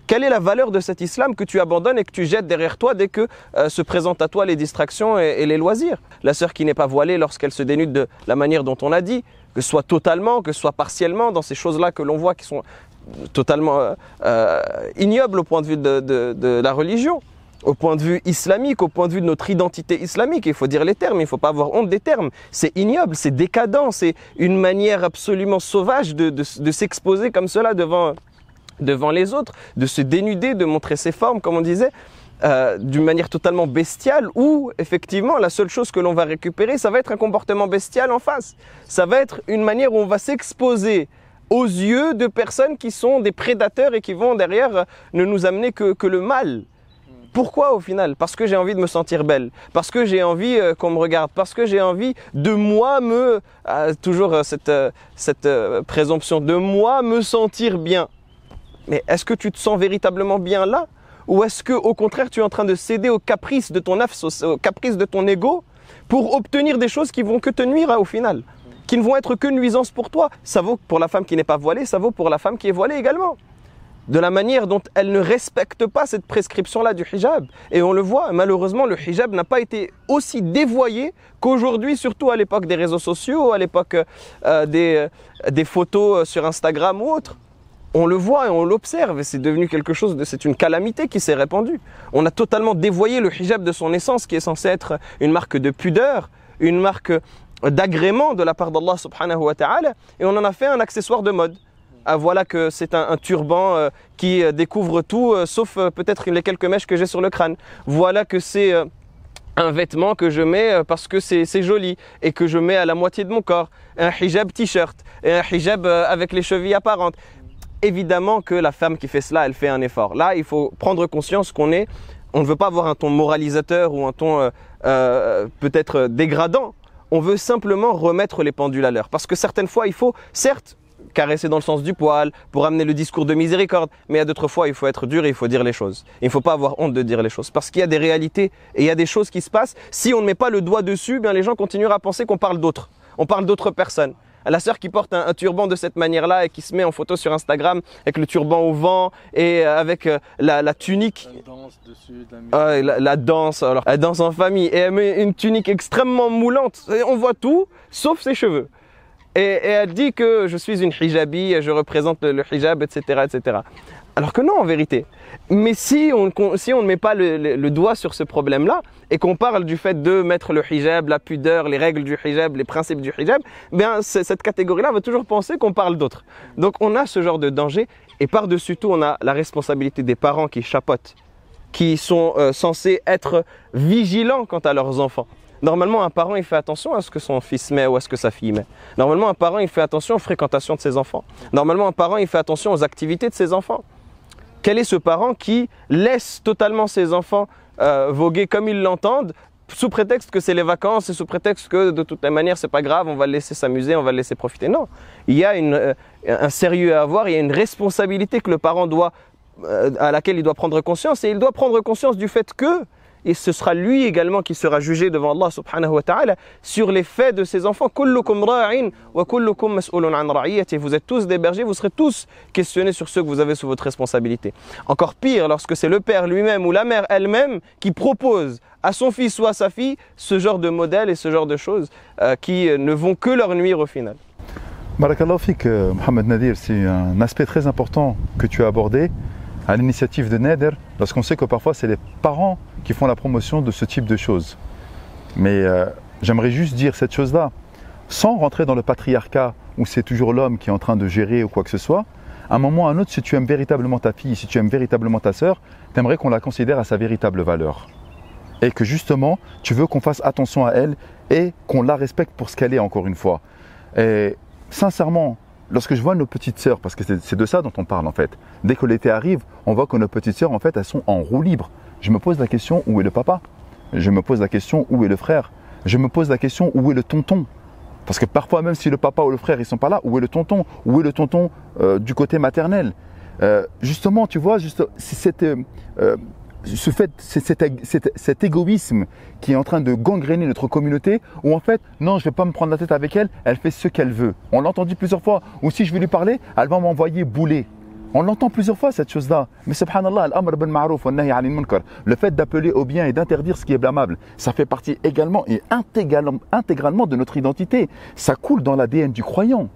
Quelle est la valeur de cet islam que tu abandonnes et que tu jettes derrière toi dès que euh, se présentent à toi les distractions et, les loisirs? La sœur qui n'est pas voilée lorsqu'elle se dénude de la manière dont on a dit, que ce soit totalement, que ce soit partiellement, dans ces choses-là que l'on voit qui sont totalement euh, euh, ignobles au point de vue de, la religion, au point de vue islamique, au point de vue de notre identité islamique. Il faut dire les termes, il ne faut pas avoir honte des termes. C'est ignoble, c'est décadent, c'est une manière absolument sauvage de s'exposer comme cela devant devant les autres, de se dénuder, de montrer ses formes, comme on disait, euh, d'une manière totalement bestiale, où effectivement la seule chose que l'on va récupérer, ça va être un comportement bestial en face. Ça va être une manière où on va s'exposer aux yeux de personnes qui sont des prédateurs et qui vont derrière euh, ne nous amener que, que le mal. Pourquoi au final? Parce que j'ai envie de me sentir belle, parce que j'ai envie euh, qu'on me regarde, parce que j'ai envie de moi me, euh, toujours cette, cette présomption, de moi me sentir bien. Mais est-ce que tu te sens véritablement bien là? Ou est-ce que au contraire tu es en train de céder aux caprices de ton nafs, de ton ego pour obtenir des choses qui vont que te nuire hein, au final? Qui ne vont être que nuisances pour toi. Ça vaut pour la femme qui n'est pas voilée, ça vaut pour la femme qui est voilée également de la manière dont elle ne respecte pas cette prescription-là du hijab. Et on le voit, malheureusement, le hijab n'a pas été aussi dévoyé qu'aujourd'hui, surtout à l'époque des réseaux sociaux, à l'époque euh, des, euh, des photos euh, sur Instagram ou autre. On le voit et on l'observe et c'est devenu quelque chose de, c'est une calamité qui s'est répandue. On a totalement dévoyé le hijab de son essence qui est censé être une marque de pudeur, une marque d'agrément de la part d'Allah subhanahu wa ta'ala et on en a fait un accessoire de mode. Ah, voilà que c'est un, turban euh, qui euh, découvre tout, euh, sauf peut-être les quelques mèches que j'ai sur le crâne. Voilà que c'est un vêtement que je mets parce que c'est joli et que je mets à la moitié de mon corps. Un hijab t-shirt un hijab avec les chevilles apparentes. Évidemment que la femme qui fait cela, elle fait un effort. Là, il faut prendre conscience qu'on est, on ne veut pas avoir un ton moralisateur ou un ton euh, euh, peut-être dégradant. On veut simplement remettre les pendules à l'heure. Parce que certaines fois, il faut, certes, caresser dans le sens du poil, pour amener le discours de miséricorde. Mais à d'autres fois, il faut être dur et il faut dire les choses. Il ne faut pas avoir honte de dire les choses. Parce qu'il y a des réalités et il y a des choses qui se passent. Si on ne met pas le doigt dessus, bien les gens continueront à penser qu'on parle d'autres. On parle d'autres personnes. La sœur qui porte un, un turban de cette manière-là et qui se met en photo sur Instagram avec le turban au vent et euh, avec euh, la, la tunique Elle danse dessus, la ah, la, la danse, alors elle danse en famille et elle met une tunique extrêmement moulante. Et on voit tout, sauf ses cheveux. Et, et elle dit que je suis une hijabi, je représente le, le hijab, etc., etc. Alors que non, en vérité. Mais si on, ne met pas le, doigt sur ce problème-là et qu'on parle du fait de mettre le hijab, la pudeur, les règles du hijab, les principes du hijab, bien cette catégorie-là va toujours penser qu'on parle d'autres. Donc on a ce genre de danger et par-dessus tout, on a la responsabilité des parents qui chapotent qui sont euh, censés être vigilants quant à leurs enfants. Normalement, un parent, il fait attention à ce que son fils met ou à ce que sa fille met. Normalement, un parent, il fait attention aux fréquentations de ses enfants. Normalement, un parent, il fait attention aux activités de ses enfants. Quel est ce parent qui laisse totalement ses enfants euh, voguer comme ils l'entendent sous prétexte que c'est les vacances et sous prétexte que de toute manière c'est pas grave, on va le laisser s'amuser, on va le laisser profiter? Non, il y a euh, un sérieux à avoir, il y a une responsabilité que le parent doit euh, à laquelle il doit prendre conscience et il doit prendre conscience du fait que et ce sera lui également qui sera jugé devant Allah subhanahu wa ta'ala sur les faits de ses enfants. Ra'iyati. Vous êtes tous des bergers, vous serez tous questionnés sur ceux que vous avez sous votre responsabilité. Encore pire lorsque c'est le père lui-même ou la mère elle-même qui propose à son fils ou à sa fille ce genre de modèle et ce genre de choses euh, qui ne vont que leur nuire au final. Barakallahu fik, euh, Mohamed Nadir, c'est un aspect très important que tu as abordé à l'initiative de Nader, lorsqu'on sait que parfois c'est les parents qui font la promotion de ce type de choses. Mais euh, j'aimerais juste dire cette chose-là, sans rentrer dans le patriarcat où c'est toujours l'homme qui est en train de gérer ou quoi que ce soit. À un moment ou à un autre, si tu aimes véritablement ta fille, si tu aimes véritablement ta sœur, t'aimerais qu'on la considère à sa véritable valeur. Et que justement, tu veux qu'on fasse attention à elle et qu'on la respecte pour ce qu'elle est encore une fois. Et sincèrement, lorsque je vois nos petites sœurs, parce que c'est de ça dont on parle en fait, dès que l'été arrive, on voit que nos petites sœurs en fait elles sont en roue libre. Je me pose la question où est le papa? Je me pose la question où est le frère? Je me pose la question où est le tonton? Parce que parfois même si le papa ou le frère ils sont pas là, où est le tonton? Où est le tonton euh, du côté maternel? Euh, Justement, tu vois, juste, cette, euh, ce fait, cet, cet- égoïsme qui est en train de gangréner notre communauté, où en fait, non, je vais pas me prendre la tête avec elle, elle fait ce qu'elle veut. On l'a entendu plusieurs fois. Ou si je vais lui parler, elle va m'envoyer bouler. On l'entend plusieurs fois cette chose-là. Mais subhanallah, bin. Le fait d'appeler au bien et d'interdire ce qui est blâmable, ça fait partie également et intégralement de notre identité. Ça coule dans l'ADN du croyant.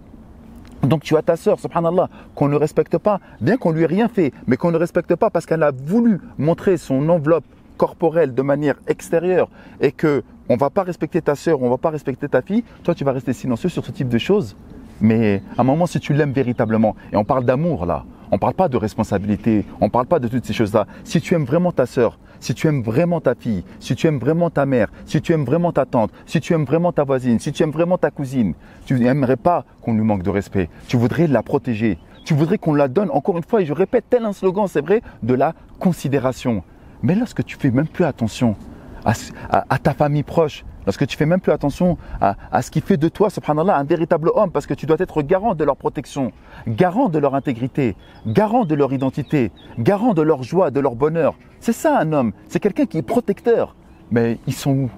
Donc tu as ta sœur, subhanallah, qu'on ne respecte pas, bien qu'on lui ait rien fait, mais qu'on ne respecte pas parce qu'elle a voulu montrer son enveloppe corporelle de manière extérieure et que on va pas respecter ta sœur, on va pas respecter ta fille, toi tu vas rester silencieux sur ce type de choses. Mais à un moment, si tu l'aimes véritablement, et on parle d'amour là, on parle pas de responsabilité, on parle pas de toutes ces choses-là. Si tu aimes vraiment ta sœur, si tu aimes vraiment ta fille, si tu aimes vraiment ta mère, si tu aimes vraiment ta tante, si tu aimes vraiment ta voisine, si tu aimes vraiment ta cousine, tu n'aimerais pas qu'on lui manque de respect. Tu voudrais la protéger. Tu voudrais qu'on la donne, encore une fois, et je répète, tel un slogan, c'est vrai, de la considération. Mais lorsque tu fais même plus attention à ta famille proche, lorsque tu fais même plus attention à, à ce qui fait de toi, subhanallah, un véritable homme, parce que tu dois être garant de leur protection, garant de leur intégrité, garant de leur identité, garant de leur joie, de leur bonheur. C'est ça un homme, c'est quelqu'un qui est protecteur. Mais ils sont où?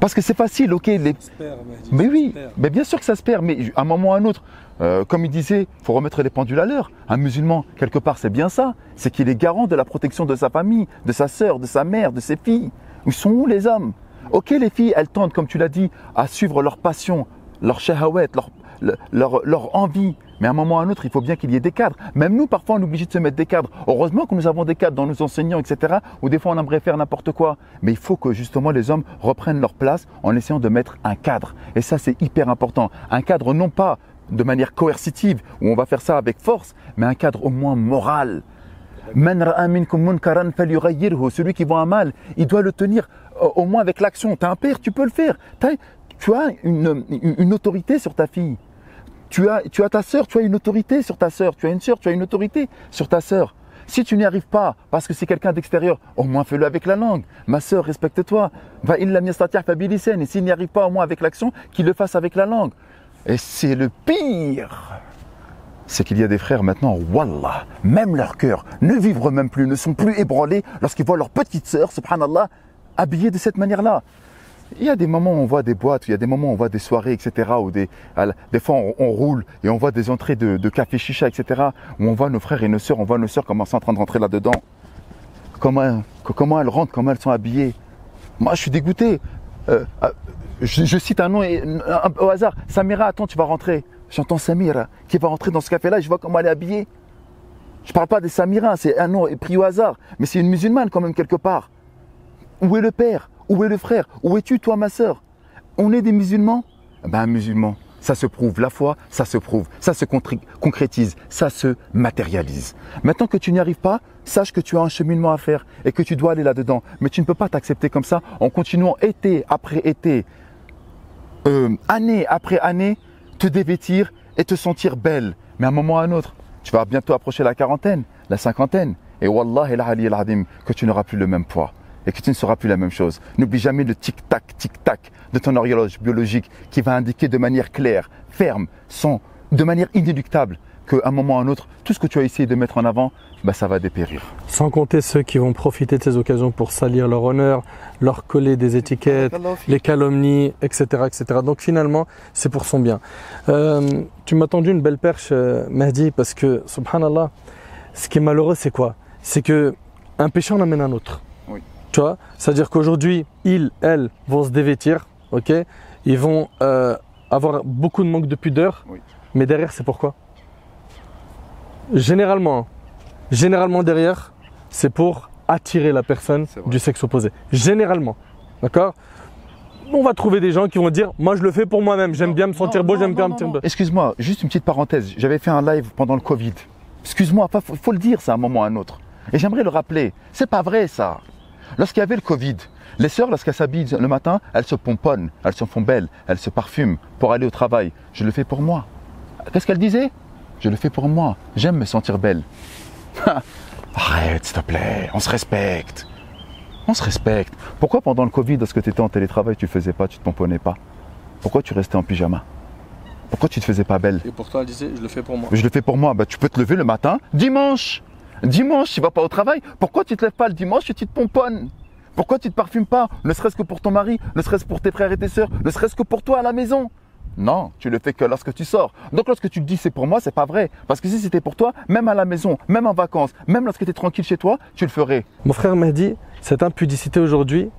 Parce que c'est facile, ok, les, mais oui, mais bien sûr que ça se perd, mais à un moment ou à un autre, euh, comme il disait, faut remettre les pendules à l'heure. Un musulman, quelque part, c'est bien ça. C'est qu'il est garant de la protection de sa famille, de sa sœur, de sa mère, de ses filles. Où sont où les hommes? Ok, les filles, elles tentent, comme tu l'as dit, à suivre leur passion, leur shahawet, leur, leur, envie. Mais à un moment ou à un autre, il faut bien qu'il y ait des cadres. Même nous, parfois, on est obligé de se mettre des cadres. Heureusement que nous avons des cadres dans nos enseignants, etc. Ou des fois, on aimerait faire n'importe quoi. Mais il faut que justement les hommes reprennent leur place en essayant de mettre un cadre. Et ça, c'est hyper important. Un cadre non pas de manière coercitive, où on va faire ça avec force, mais un cadre au moins moral. Celui qui voit un mal, il doit le tenir euh, au moins avec l'action. Tu un père, tu peux le faire. Tu as une, autorité sur ta fille. Tu as, tu as ta sœur, tu as une autorité sur ta sœur. Tu as une sœur, tu as une autorité sur ta sœur. Si tu n'y arrives pas, parce que c'est quelqu'un d'extérieur, au moins fais-le avec la langue. Ma sœur, respecte-toi. Va il bilisani. Et s'il n'y arrive pas, au moins avec l'action, qu'il le fasse avec la langue. Et c'est le pire c'est qu'il y a des frères maintenant, wallah, même leur cœur ne vibrent même plus, ne sont plus ébranlés lorsqu'ils voient leur petite sœur, subhanallah, habillée de cette manière-là. Il y a des moments où on voit des boîtes, il y a des moments où on voit des soirées, etc. Des, des fois on, roule et on voit des entrées de, café chicha, etc. Où on voit nos frères et nos sœurs, on voit nos sœurs commencer en train de rentrer là-dedans. Comment, comment elles rentrent, comment elles sont habillées. Moi, je suis dégoûté. Euh, euh, je, cite un nom au hasard. Samira, attends, tu vas rentrer. J'entends Samira qui va rentrer dans ce café-là et je vois comment elle est habillée. Je parle pas des Samira, c'est un nom pris au hasard. Mais c'est une musulmane quand même quelque part. Où est le père? Où est le frère? Où es-tu, toi, ma sœur? On est des musulmans? Ben, un musulman, ça se prouve. La foi, ça se prouve. Ça se concrétise. Ça se matérialise. Maintenant que tu n'y arrives pas, sache que tu as un cheminement à faire et que tu dois aller là-dedans. Mais tu ne peux pas t'accepter comme ça en continuant été après été, euh, année après année, te dévêtir et te sentir belle. Mais à un moment ou à un autre, tu vas bientôt approcher la quarantaine, la cinquantaine. Et Wallah el Ali el Adim, que tu n'auras plus le même poids et que tu ne seras plus la même chose. N'oublie jamais le tic-tac, tic-tac de ton horloge biologique qui va indiquer de manière claire, ferme, sans, de manière inéluctable, qu'à un moment ou à un autre, tout ce que tu as essayé de mettre en avant, bah, ça va dépérir. Sans compter ceux qui vont profiter de ces occasions pour salir leur honneur, leur coller des étiquettes, les calomnies, etc. etc. Donc finalement, c'est pour son bien. Euh, tu m'as tendu une belle perche, euh, Mahdi, parce que, subhanallah, ce qui est malheureux, c'est quoi? C'est que un péché en amène un autre. Oui. Tu vois? C'est-à-dire qu'aujourd'hui, ils, elles, vont se dévêtir, ok? Ils vont euh, avoir beaucoup de manque de pudeur, Oui. mais derrière, c'est pourquoi? Généralement, généralement derrière, c'est pour attirer la personne du sexe opposé. Généralement. D'accord? On va trouver des gens qui vont dire Moi, je le fais pour moi-même. J'aime bien me sentir Non, beau, j'aime bien me sentir beau. Excuse-moi, juste une petite parenthèse. J'avais fait un live pendant le Covid. Excuse-moi, il faut, faut le dire ça à un moment ou à un autre. Et j'aimerais le rappeler. C'est pas vrai ça. Lorsqu'il y avait le Covid, les sœurs, lorsqu'elles s'habillent le matin, elles se pomponnent, elles se font belles, elles se parfument pour aller au travail. Je le fais pour moi. Qu'est-ce qu'elle disait Je le fais pour moi. J'aime me sentir belle. (laughs) Arrête, s'il te plaît. On se respecte. On se respecte. Pourquoi pendant le Covid, lorsque tu étais en télétravail, tu ne faisais pas, tu te pomponnais pas? Pourquoi tu restais en pyjama? Pourquoi tu ne te faisais pas belle? Et pourtant, elle disait Je le fais pour moi. je le fais pour moi. Bah, tu peux te lever le matin, dimanche. Dimanche, tu vas pas au travail. Pourquoi tu te lèves pas le dimanche et tu te pomponnes Pourquoi tu te parfumes pas? Ne serait-ce que pour ton mari, ne serait-ce pour tes frères et tes sœurs, ne serait-ce que pour toi à la maison. Non, tu le fais que lorsque tu sors. Donc lorsque tu te dis c'est pour moi, c'est pas vrai. Parce que si c'était pour toi, même à la maison, même en vacances, même lorsque tu es tranquille chez toi, tu le ferais. Mon frère Mehdi, cette impudicité aujourd'hui,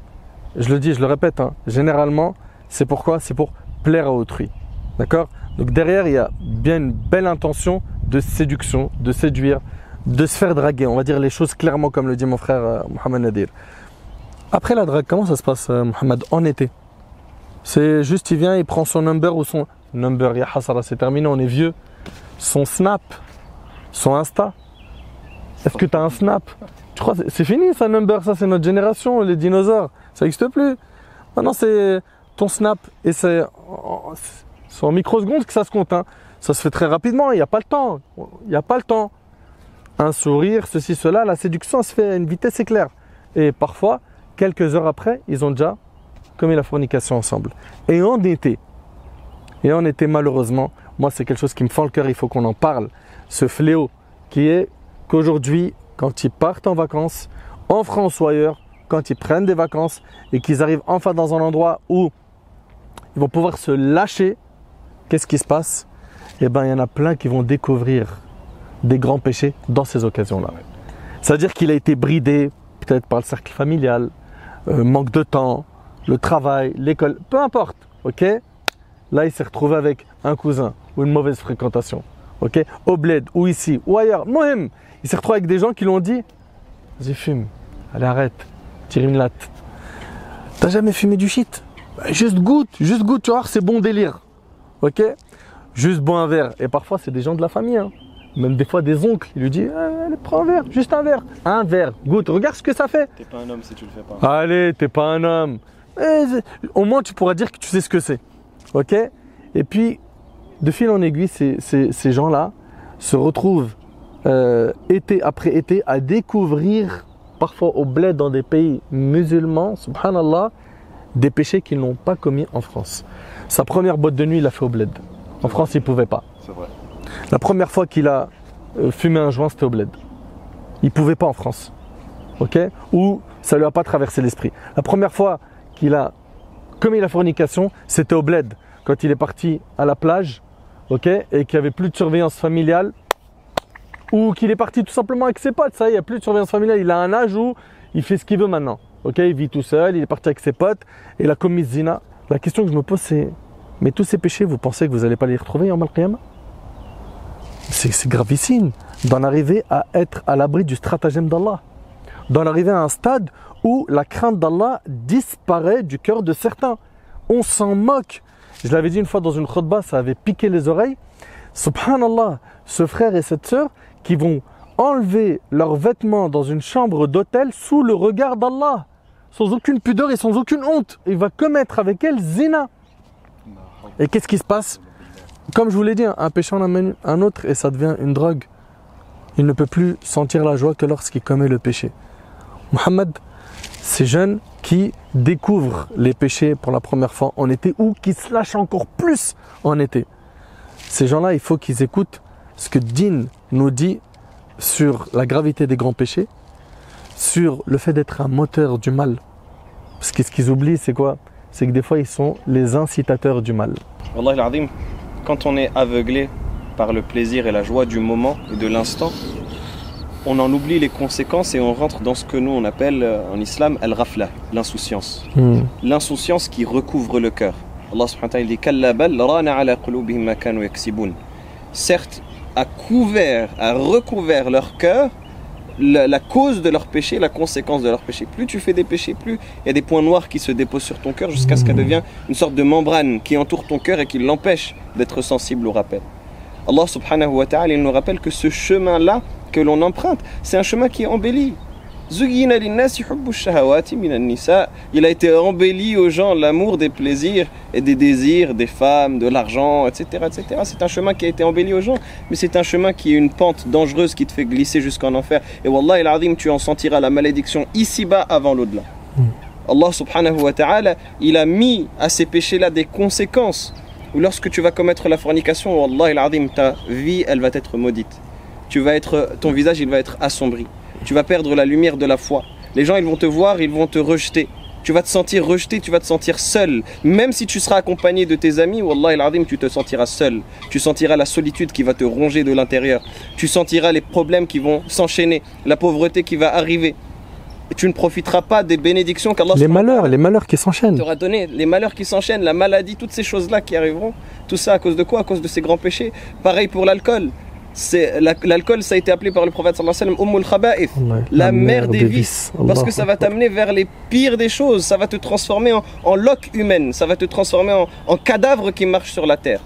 je le dis, je le répète, hein, généralement, c'est pourquoi C'est pour plaire à autrui. D'accord? Donc derrière, il y a bien une belle intention de séduction, de séduire, de se faire draguer. On va dire les choses clairement comme le dit mon frère euh, Mohamed Nadir. Après la drague, comment ça se passe, euh, Mohamed, en été? C'est juste, il vient, il prend son number ou son number, ya c'est terminé, on est vieux. Son snap, son Insta. Est-ce que tu as un snap? Tu crois, c'est- fini ça, number, ça c'est notre génération, les dinosaures, ça n'existe plus. Maintenant c'est ton snap et c'est en- c'est en microsecondes que ça se compte. hein. Ça se fait très rapidement, il n'y a pas le temps. Il n'y a pas le temps. Un sourire, ceci, cela, la séduction se fait à une vitesse éclair. Et parfois, quelques heures après, ils ont déjà commis la fornication ensemble. Et en été, et en été malheureusement, moi c'est quelque chose qui me fend le cœur, il faut qu'on en parle. Ce fléau qui est qu'aujourd'hui, quand ils partent en vacances, en France ou ailleurs, quand ils prennent des vacances et qu'ils arrivent enfin dans un endroit où ils vont pouvoir se lâcher, qu'est-ce qui se passe? Eh bien, il y en a plein qui vont découvrir des grands péchés dans ces occasions-là. C'est-à-dire qu'il a été bridé peut-être par le cercle familial, euh, manque de temps, le travail, l'école, peu importe, ok? Là, il s'est retrouvé avec un cousin ou une mauvaise fréquentation, ok? Au bled, ou ici, ou ailleurs, Mohem Il s'est retrouvé avec des gens qui lui ont dit Vas-y, fume, allez, arrête, tire une latte. T'as jamais fumé du shit? Bah, Juste goûte, juste goûte, tu voir, c'est bon délire, ok? Juste bois un verre. Et parfois, c'est des gens de la famille, hein. même des fois des oncles. Il lui dit Eh, Allez, prends un verre, juste un verre. Un verre, goûte, regarde ce que ça fait. T'es pas un homme si tu le fais pas. Allez, t'es pas un homme. Eh, au moins, tu pourras dire que tu sais ce que c'est. Ok? Et puis, de fil en aiguille, ces, ces- ces gens-là se retrouvent euh, été après été à découvrir, parfois au bled dans des pays musulmans, subhanallah, des péchés qu'ils n'ont pas commis en France. Sa première boîte de nuit, il l'a fait au bled. En France, il ne pouvait pas. C'est vrai. La première fois qu'il a euh, fumé un joint, c'était au bled. Il pouvait pas en France. Ok? Ou ça lui a pas traversé l'esprit. La première fois qu'il a commis la fornication, c'était au bled. Quand il est parti à la plage, ok Et qu'il n'y avait plus de surveillance familiale. Ou qu'il est parti tout simplement avec ses potes. Ça, il n'y a plus de surveillance familiale. Il a un âge où il fait ce qu'il veut maintenant. Il vit tout seul, il est parti avec ses potes et il a commis zina. La question que je me pose, c'est mais tous ces péchés, vous pensez que vous n'allez pas les retrouver en c'est c'est gravissime d'en arriver à être à l'abri du stratagème d'Allah. D'en arriver à un stade où la crainte d'Allah disparaît du cœur de certains. On s'en moque. Je l'avais dit une fois dans une khutbah, ça avait piqué les oreilles. Subhanallah, ce frère et cette sœur qui vont enlever leurs vêtements dans une chambre d'hôtel sous le regard d'Allah, sans aucune pudeur et sans aucune honte. Il va commettre avec elle zina. Et qu'est-ce qui se passe? Comme je vous l'ai dit, un péché en amène un autre et ça devient une drogue. Il ne peut plus sentir la joie que lorsqu'il commet le péché. Mohammed, ces jeunes qui découvrent les péchés pour la première fois en été ou qui se lâchent encore plus en été. Ces gens-là, il faut qu'ils écoutent ce que Din nous dit sur la gravité des grands péchés, sur le fait d'être un moteur du mal. Parce que ce qu'ils oublient, c'est quoi? C'est que des fois, ils sont les incitateurs du mal. Quand on est aveuglé par le plaisir et la joie du moment et de l'instant, on en oublie les conséquences et on rentre dans ce que nous on appelle euh, en islam al-ghafla, l'insouciance. Hmm. L'insouciance qui recouvre le cœur. Allah subhanahu wa ta'ala dit. Certes, a couvert, a recouvert leur cœur la, la cause de leur péché, la conséquence de leur péché. Plus tu fais des péchés, plus il y a des points noirs qui se déposent sur ton cœur jusqu'à ce qu'elle devienne une sorte de membrane qui entoure ton cœur et qui l'empêche d'être sensible au rappel. Allah subhanahu wa ta'ala il nous rappelle que ce chemin-là que l'on emprunte, c'est un chemin qui est embelli. Il a été embelli aux gens l'amour des plaisirs et des désirs des femmes, de l'argent, etc. etc. C'est un chemin qui a été embelli aux gens, mais c'est un chemin qui est une pente dangereuse qui te fait glisser jusqu'en enfer. Et Wallah il tu en sentiras la malédiction ici-bas avant l'au-delà. Allah subhanahu wa ta'ala, il a mis à ces péchés-là des conséquences. Lorsque tu vas commettre la fornication, Wallah il ta vie, elle va être maudite. Tu vas être, ton visage, il va être assombri. Tu vas perdre la lumière de la foi. Les gens, ils vont te voir, ils vont te rejeter. Tu vas te sentir rejeté, tu vas te sentir seul. Même si tu seras accompagné de tes amis, Wallah il tu te sentiras seul. Tu sentiras la solitude qui va te ronger de l'intérieur. Tu sentiras les problèmes qui vont s'enchaîner, la pauvreté qui va arriver. Et tu ne profiteras pas des bénédictions qu'Allah Les malheurs, les malheurs qui s'enchaînent. t'aura donné, les malheurs qui s'enchaînent, la maladie, toutes ces choses-là qui arriveront. Tout ça à cause de quoi? À cause de ces grands péchés. Pareil pour l'alcool. L'alcool, ça a été appelé par le prophète sallallahu alayhi wa sallam Ummul Khaba'ith, la, mère des vices. Parce que ça va t'amener vers les pires des choses. Ça va te transformer en, en loque humaine. Ça va te transformer en, en cadavre qui marche sur la terre.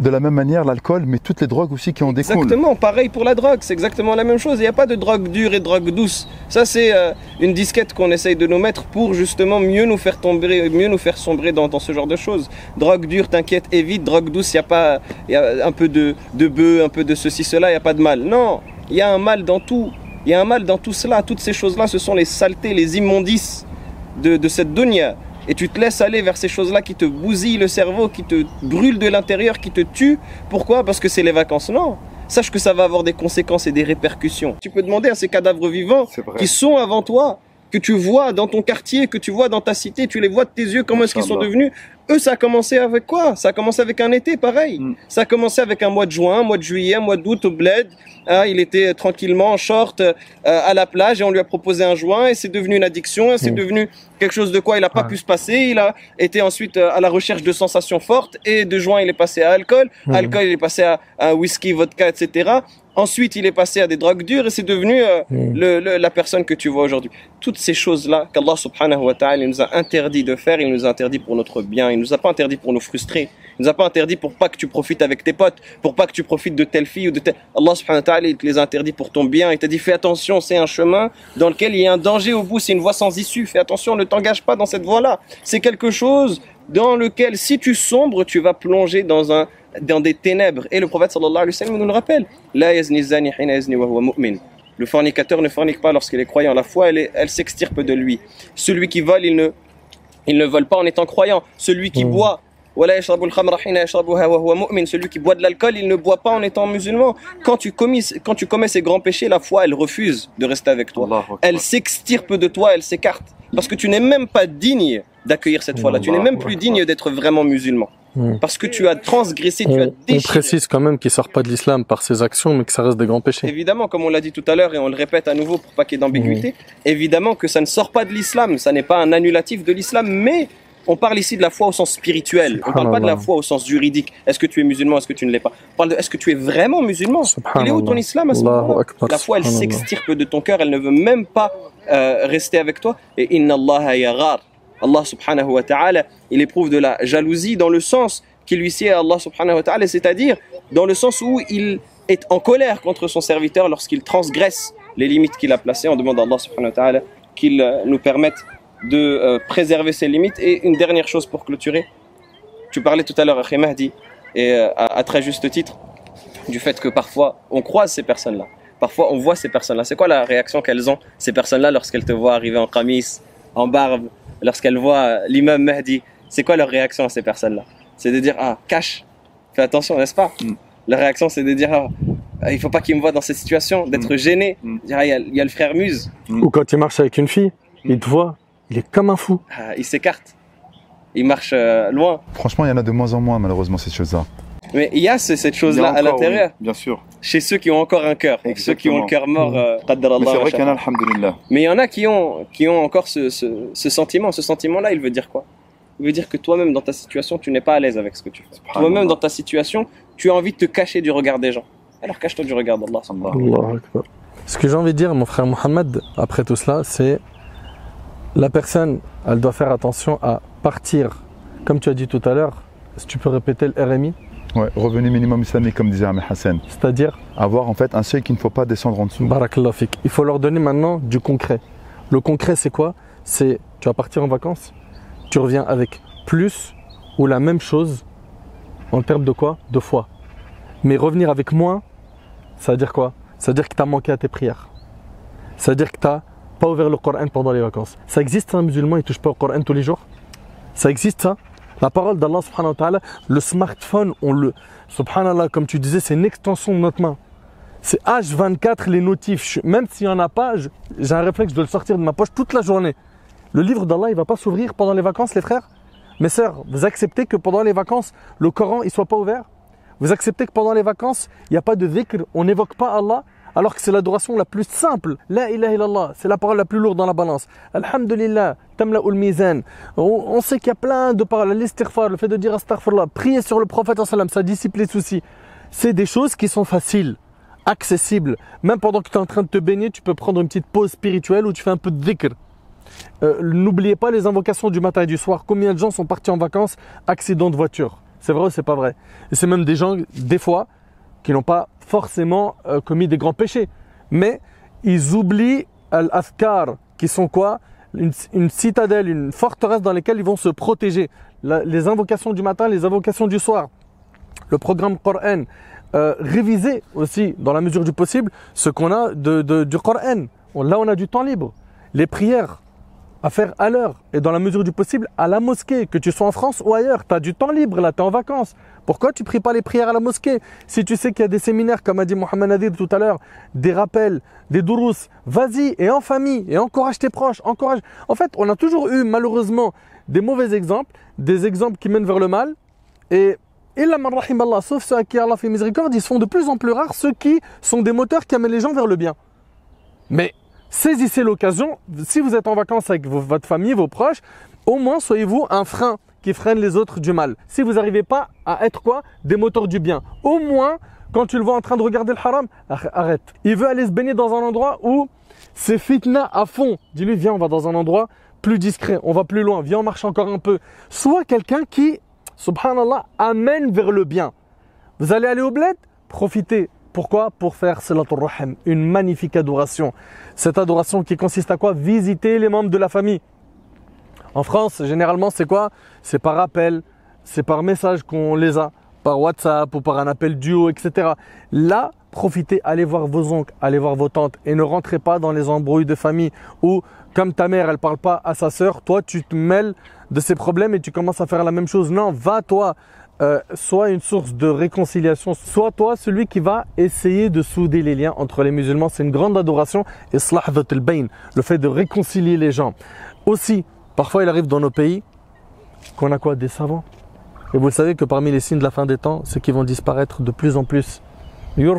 De la même manière l'alcool, mais toutes les drogues aussi qui en découlent. Exactement, pareil pour la drogue, c'est exactement la même chose. Il n'y a pas de drogue dure et de drogue douce. Ça, c'est euh, une disquette qu'on essaye de nous mettre pour justement mieux nous faire tomber, mieux nous faire sombrer dans, ce genre de choses. Drogue dure, t'inquiète, évite. Drogue douce, il y a pas, y a un peu de, de bœuf, un peu de ceci, cela, il n'y a pas de mal. Non, il y a un mal dans tout. Il y a un mal dans tout cela. Toutes ces choses-là, ce sont les saletés, les immondices de, de cette dunya. Et tu te laisses aller vers ces choses-là qui te bousillent le cerveau, qui te brûlent de l'intérieur, qui te tuent. Pourquoi? Parce que c'est les vacances. Non. Sache que ça va avoir des conséquences et des répercussions. Tu peux demander à ces cadavres vivants qui sont avant toi, que tu vois dans ton quartier, que tu vois dans ta cité, tu les vois de tes yeux, comment est-ce qu'ils sont devenus? Eux, ça a commencé avec quoi? Ça a commencé avec un été, pareil. Mm. Ça a commencé avec un mois de juin, un mois de juillet, un mois d'août au bled. Ah, il était tranquillement en short euh, à la plage et on lui a proposé un joint et c'est devenu une addiction, c'est Mm. devenu quelque chose de quoi il n'a pas Ouais. pu se passer. Il a été ensuite euh, à la recherche de sensations fortes et de joint il est passé à alcool, Mhm. alcool il est passé à, à whisky, vodka, etc. Ensuite il est passé à des drogues dures et c'est devenu euh, le- le- la personne que tu vois aujourd'hui. Toutes ces choses-là qu'Allah subhanahu wa ta'ala nous a interdit de faire, il nous a interdit pour notre bien, il nous a pas interdit pour nous frustrer. Il nous a pas interdit pour pas que tu profites avec tes potes, pour pas que tu profites de telle fille ou de telle. Allah subhanahu wa ta'ala il te les a interdits pour ton bien. Il t'a dit fais attention, c'est un chemin dans lequel il y a un danger au bout, c'est une voie sans issue. Fais attention, ne t'engage pas dans cette voie-là. C'est quelque chose dans lequel si tu sombres, tu vas plonger dans un dans des ténèbres. Et le prophète sallallahu alayhi wa sallam nous le rappelle. La yazni zani hina yazni wa huwa mu'min. Le fornicateur ne fornique pas lorsqu'il est croyant. La foi, elle, elle s'extirpe de lui. Celui qui vole, il ne, il ne vole pas en étant croyant. Celui qui Mm. boit, Celui qui boit de l'alcool, il ne boit pas en étant musulman. Quand tu, commis, quand tu commets ces grands péchés, la foi, elle refuse de rester avec toi. Elle s'extirpe de toi, elle s'écarte. Parce que tu n'es même pas digne d'accueillir cette foi-là. Tu n'es même plus digne d'être vraiment musulman. Mm. Parce que tu as transgressé, tu as On, on déchiré. précise quand même qu'il sort pas de l'islam par ses actions, mais que ça reste des grands péchés. Évidemment, comme on l'a dit tout à l'heure et on le répète à nouveau pour pas qu'il y ait d'ambiguïté, évidemment que ça ne sort pas de l'islam, ça n'est pas un annulatif de l'islam, mais on parle ici de la foi au sens spirituel. On parle pas de la foi au sens juridique. Est-ce que tu es musulman, est-ce que tu ne l'es pas? On parle de est-ce que tu es vraiment musulman? Il est où ton islam à ce Akbar, La foi, elle s'extirpe de ton cœur, elle ne veut même pas euh, rester avec toi. Et inna Allah yaghar. Allah subhanahu wa ta'ala, il éprouve de la jalousie dans le sens qui lui sied à Allah subhanahu wa ta'ala, c'est-à-dire dans le sens où il est en colère contre son serviteur lorsqu'il transgresse les limites qu'il a placées. On demande à Allah subhanahu wa ta'ala qu'il euh, nous permette de euh, préserver ces limites. Et une dernière chose pour clôturer. Tu parlais tout à l'heure, Akhi Mahdi, et euh, à, à très juste titre, du fait que parfois on croise ces personnes-là. Parfois on voit ces personnes-là. C'est quoi la réaction qu'elles ont, ces personnes-là, lorsqu'elles te voient arriver en camis, en barbe, lorsqu'elles voient euh, l'imam Mahdi? C'est quoi leur réaction à ces personnes-là? C'est de dire Ah, cache, fais attention, n'est-ce pas? Mm. La réaction c'est de dire Ah, il faut pas qu'il me voit dans cette situation, d'être gêné. Mm. Dire Ah, il y, a- il y a le frère Muse, Ou quand il marche avec une fille, il te voit, il est comme un fou. Ah, il s'écarte. Il marche euh, loin. Franchement, il y en a de moins en moins, malheureusement, ces choses-là. Mais il y a ce- cette chose-là à l'intérieur, oui, Bien sûr. chez ceux qui ont encore un cœur, ceux qui ont le cœur mort, euh, Mais c'est vrai qu'il y en a. Mais il y en a qui ont, qui ont encore ce, ce, ce sentiment. Ce sentiment-là, il veut dire quoi? Il veut dire que toi-même, dans ta situation, tu n'es pas à l'aise avec ce que tu fais. Toi-même, dans ta situation, tu as envie de te cacher du regard des gens. Alors cache-toi du regard d'Allah. Ce que j'ai envie de dire, mon frère Mohamed, après tout cela, c'est la personne, elle doit faire attention à partir, comme tu as dit tout à l'heure, si tu peux répéter le RMI, Ouais, revenu minimum islamique, comme disait Ahmed Hassan. c'est-à-dire Avoir en fait un seuil qu'il ne faut pas descendre en dessous. Barakallah. Il faut leur donner maintenant du concret. Le concret, c'est quoi? C'est tu vas partir en vacances, tu reviens avec plus ou la même chose en termes de quoi? De foi. Mais revenir avec moins, ça veut dire quoi? Ça veut dire que tu as manqué à tes prières. Ça veut dire que tu n'as pas ouvert le Coran pendant les vacances. Ça existe, un musulman, il touche pas au Coran tous les jours? Ça existe, ça? La parole d'Allah, subhanahu wa le smartphone, on le. Subhanallah, comme tu disais, c'est une extension de notre main. C'est H24 les notifs. Même s'il n'y en a pas, j'ai un réflexe de le sortir de ma poche toute la journée. Le livre d'Allah, il va pas s'ouvrir pendant les vacances, les frères? Mes sœurs, vous acceptez que pendant les vacances, le Coran, il soit pas ouvert? Vous acceptez que pendant les vacances, il n'y a pas de dhikr, on n'évoque pas Allah? Alors que c'est l'adoration la plus simple. La ilaha illallah, c'est la parole la plus lourde dans la balance. Alhamdulillah, tamla ul mizan. On, sait qu'il y a plein de paroles. L'istighfar, le fait de dire astaghfirullah, prier sur le prophète, sallam, ça dissipe les soucis. C'est des choses qui sont faciles accessible. Même pendant que tu es en train de te baigner, tu peux prendre une petite pause spirituelle où tu fais un peu de dhikr. Euh, N'oubliez pas les invocations du matin et du soir. Combien de gens sont partis en vacances Accident de voiture? C'est vrai ou c'est pas vrai? Et c'est même des gens, des fois, qui n'ont pas forcément euh, commis des grands péchés. Mais ils oublient al-afkar, qui sont quoi? Une, citadelle, une forteresse dans laquelle ils vont se protéger. Les invocations du matin, les invocations du soir. Le programme Coran. Euh, réviser aussi, dans la mesure du possible, ce qu'on a de, du Coran. Là, on a du temps libre. Les prières à faire à l'heure et dans la mesure du possible à la mosquée, que tu sois en France ou ailleurs. Tu as du temps libre là, tu es en vacances. Pourquoi tu pries pas les prières à la mosquée? Si tu sais qu'il y a des séminaires, comme a dit Mohamed Nadir tout à l'heure, des rappels, des dourous, vas-y et en famille et encourage tes proches, encourage. En fait, on a toujours eu malheureusement des mauvais exemples, des exemples qui mènent vers le mal et man rahim Allah, sauf ceux à qui Allah fait miséricorde, ils se font de plus en plus rares ceux qui sont des moteurs qui amènent les gens vers le bien. Mais saisissez l'occasion, si vous êtes en vacances avec votre famille, vos proches, au moins soyez-vous un frein qui freine les autres du mal. Si vous n'arrivez pas à être quoi? Des moteurs du bien. Au moins, quand tu le vois en train de regarder le haram, arr- arrête. Il veut aller se baigner dans un endroit où c'est fitna à fond. Dis-lui, viens, on va dans un endroit plus discret, on va plus loin, viens, on marche encore un peu. Sois quelqu'un qui, subhanallah, amène vers le bien. Vous allez aller au bled? Profitez. Pourquoi Pour faire Salatul Rahim, une magnifique adoration. Cette adoration qui consiste à quoi Visiter les membres de la famille. En France, généralement, c'est quoi C'est par appel, c'est par message qu'on les a, par WhatsApp ou par un appel duo, etc. Là, profitez, allez voir vos oncles, allez voir vos tantes et ne rentrez pas dans les embrouilles de famille où, comme ta mère, elle parle pas à sa sœur, toi, tu te mêles de ses problèmes et tu commences à faire la même chose. Non, va toi, euh, sois une source de réconciliation, sois toi celui qui va essayer de souder les liens entre les musulmans. C'est une grande adoration, dhat al-bayn, le fait de réconcilier les gens. Aussi, parfois il arrive dans nos pays qu'on a quoi Des savants. Et vous savez que parmi les signes de la fin des temps, c'est qu'ils vont disparaître de plus en plus. La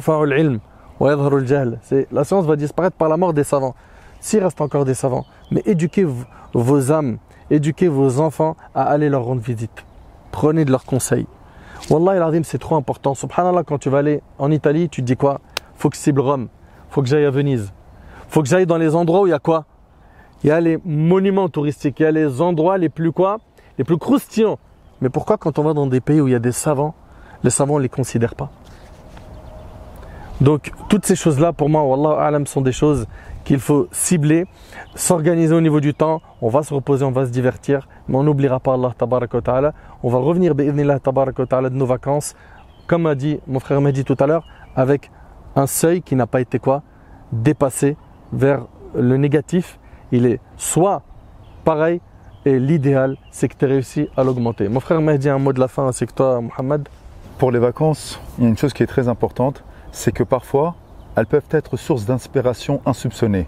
science va disparaître par la mort des savants. S'il reste encore des savants, mais éduquez vos âmes, éduquez vos enfants à aller leur rendre visite. Prenez de leurs conseils. Wallah al c'est trop important. Subhanallah, quand tu vas aller en Italie, tu te dis quoi? Faut que je cible Rome. Faut que j'aille à Venise. Faut que j'aille dans les endroits où il y a quoi? Il y a les monuments touristiques. Il y a les endroits les plus quoi? Les plus croustillants. Mais pourquoi quand on va dans des pays où il y a des savants, les savants ne les considèrent pas? Donc, toutes ces choses-là, pour moi, Wallah alam, sont des choses qu'il faut cibler, s'organiser au niveau du temps. On va se reposer, on va se divertir, mais on n'oubliera pas Allah tabaraka ta'ala. On va revenir, bi'idhnillah tabaraka ta'ala, de nos vacances, comme a dit mon frère Mehdi tout à l'heure, avec un seuil qui n'a pas été quoi Dépassé vers le négatif. Il est soit pareil, et l'idéal, c'est que tu aies réussi à l'augmenter. Mon frère Mehdi, un mot de la fin, c'est que toi, Mohamed, Pour les vacances, il y a une chose qui est très importante, c'est que parfois, elles peuvent être source d'inspiration insoupçonnée.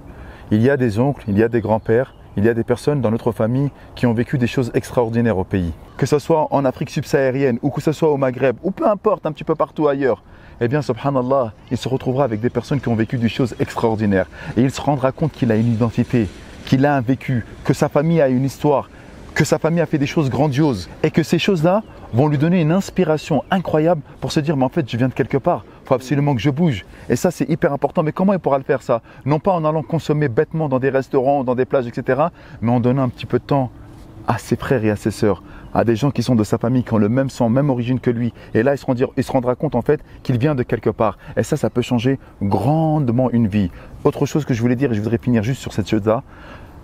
Il y a des oncles, il y a des grands-pères, il y a des personnes dans notre famille qui ont vécu des choses extraordinaires au pays. Que ce soit en Afrique subsaharienne ou que ce soit au Maghreb ou peu importe, un petit peu partout ailleurs. Eh bien, subhanallah, il se retrouvera avec des personnes qui ont vécu des choses extraordinaires. Et il se rendra compte qu'il a une identité, qu'il a un vécu, que sa famille a une histoire, que sa famille a fait des choses grandioses et que ces choses-là vont lui donner une inspiration incroyable pour se dire mais en fait je viens de quelque part, il faut absolument que je bouge. Et ça c'est hyper important. Mais comment il pourra le faire ça? Non pas en allant consommer bêtement dans des restaurants, dans des plages, etc. Mais en donnant un petit peu de temps à ses frères et à ses sœurs, à des gens qui sont de sa famille, qui ont le même sang, même origine que lui. Et là, il se, rendra, il se rendra compte en fait qu'il vient de quelque part. Et ça, ça peut changer grandement une vie. Autre chose que je voulais dire, et je voudrais finir juste sur cette chose-là,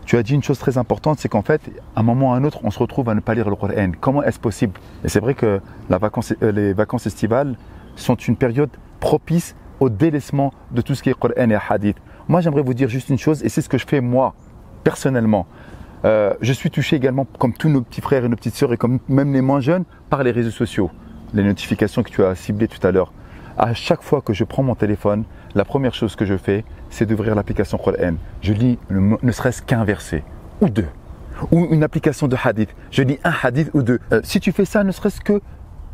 tu as dit une chose très importante, c'est qu'en fait, à un moment ou à un autre, on se retrouve à ne pas lire le Coran. Comment est-ce possible? Et c'est vrai que euh, les vacances estivales sont une période propice au délaissement de tout ce qui est Coran et Hadith. Moi, j'aimerais vous dire juste une chose, et c'est ce que je fais moi, personnellement. Euh, je suis touché également, comme tous nos petits frères et nos petites sœurs, et comme même les moins jeunes, par les réseaux sociaux. Les notifications que tu as ciblées tout à l'heure. À chaque fois que je prends mon téléphone, la première chose que je fais, c'est d'ouvrir l'application Coran. Je lis le ne serait-ce qu'un verset, ou deux, ou une application de hadith. Je lis un hadith ou deux. Euh, si tu fais ça, ne serait-ce que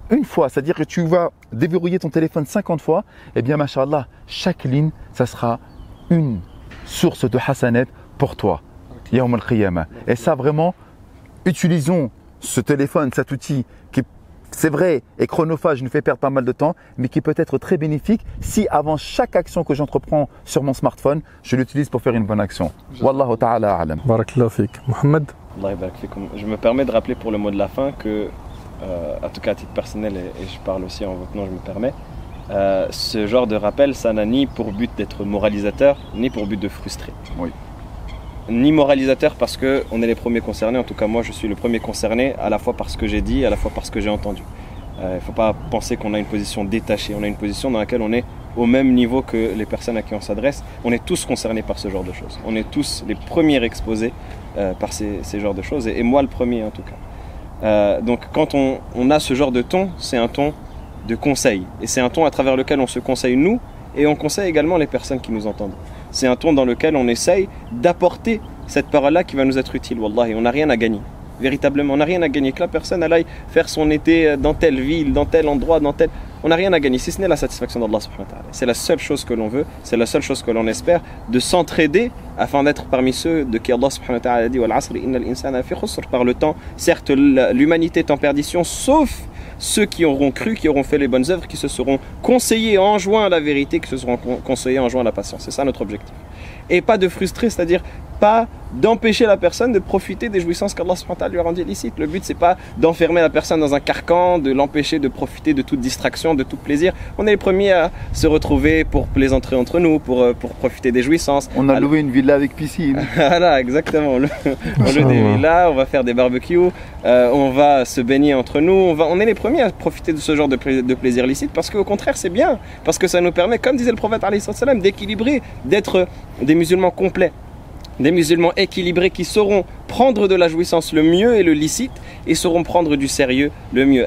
une fois, c'est-à-dire que tu vas déverrouiller ton téléphone 50 fois, eh bien, machallah, chaque ligne, ça sera une source de hasanet pour toi. Yawm al-Qiyamah. Et ça, vraiment, utilisons ce téléphone, cet outil qui, c'est vrai, est chronophage, nous fait perdre pas mal de temps, mais qui peut être très bénéfique si avant chaque action que j'entreprends sur mon smartphone, je l'utilise pour faire une bonne action. Wallahu ta'ala a'lam. Barakallahu fik. Mohamed Allah. Je me permets de rappeler pour le mot de la fin que en tout cas à titre personnel, et, et je parle aussi en votre nom, je me permets, euh, ce genre de rappel, ça n'a ni pour but d'être moralisateur, ni pour but de frustrer. Oui. Ni moralisateur parce que on est les premiers concernés, en tout cas moi je suis le premier concerné, à la fois par ce que j'ai dit, à la fois par ce que j'ai entendu. Il ne faut pas penser qu'on a une position détachée, on a une position dans laquelle on est au même niveau que les personnes à qui on s'adresse. On est tous concernés par ce genre de choses. On est tous les premiers exposés euh, par ces, ces genres de choses, et, et moi le premier en tout cas. Euh, donc quand on, a ce genre de ton, c'est un ton de conseil. Et c'est un ton à travers lequel on se conseille nous, et on conseille également les personnes qui nous entendent. C'est un ton dans lequel on essaye d'apporter cette parole-là qui va nous être utile. Wallahi, on n'a rien à gagner. Véritablement, on n'a rien à gagner. Que la personne aille faire son été dans telle ville, dans tel endroit, dans tel... On n'a rien à gagner, si ce n'est la satisfaction d'Allah subhanahu. C'est la seule chose que l'on veut, c'est la seule chose que l'on espère, de s'entraider afin d'être parmi ceux de qui Allah subhanahu a dit par le temps. Certes, l'humanité est en perdition, sauf ceux qui auront cru, qui auront fait les bonnes œuvres, qui se seront conseillés en joint à la vérité, qui se seront con- conseillés en joint à la patience. C'est ça notre objectif. Et pas de frustrer, c'est-à-dire pas d'empêcher la personne de profiter des jouissances qu'Allah lui a rendues licites. Le but, c'est pas d'enfermer la personne dans un carcan, de l'empêcher de profiter de toute distraction, de tout plaisir. On est les premiers à se retrouver pour plaisanter entre nous, pour, euh, pour profiter des jouissances. On a Alors- loué une villa avec piscine. (laughs) voilà, exactement. On loue des villas, on va faire des barbecues, euh, on va se baigner entre nous. On, va, on est les premiers à profiter de ce genre de, pla- de plaisir licite parce qu'au contraire, c'est bien. Parce que ça nous permet, comme disait le prophète, d'équilibrer, d'être des musulmans complets. Des musulmans équilibrés qui sauront prendre de la jouissance le mieux et le licite et sauront prendre du sérieux le mieux.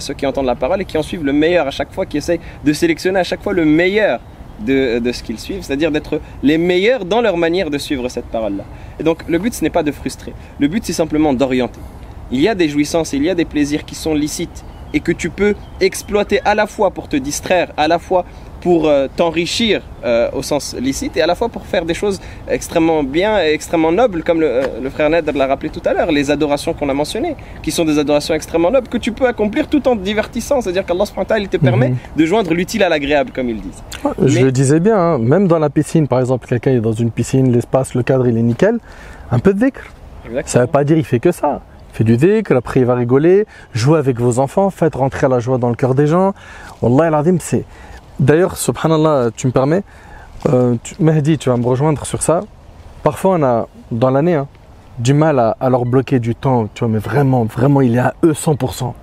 Ceux qui entendent la parole et qui en suivent le meilleur à chaque fois, qui essayent de sélectionner à chaque fois le meilleur de, de ce qu'ils suivent, c'est-à-dire d'être les meilleurs dans leur manière de suivre cette parole-là. Et donc le but ce n'est pas de frustrer, le but c'est simplement d'orienter. Il y a des jouissances, il y a des plaisirs qui sont licites et que tu peux exploiter à la fois pour te distraire, à la fois pour euh, t'enrichir euh, au sens licite et à la fois pour faire des choses extrêmement bien et extrêmement nobles, comme le, euh, le frère Ned l'a rappelé tout à l'heure, les adorations qu'on a mentionnées, qui sont des adorations extrêmement nobles que tu peux accomplir tout en te divertissant, c'est-à-dire qu'Allah il te permet Mhm. de joindre l'utile à l'agréable, comme ils disent. Je Mais- le disais bien, hein, même dans la piscine, par exemple, quelqu'un est dans une piscine, l'espace, le cadre, il est nickel, un peu de dhikr. Ça veut pas dire il fait que ça. Il fait du dhikr, après il va rigoler, jouer avec vos enfants, faites rentrer la joie dans le cœur des gens. Wallah al c'est. D'ailleurs, subhanallah, tu me permets, euh, tu- Mehdi, tu vas me rejoindre sur ça. Parfois, on a, dans l'année, hein, du mal à, leur bloquer du temps, tu vois, mais vraiment, vraiment, il est à eux 100%.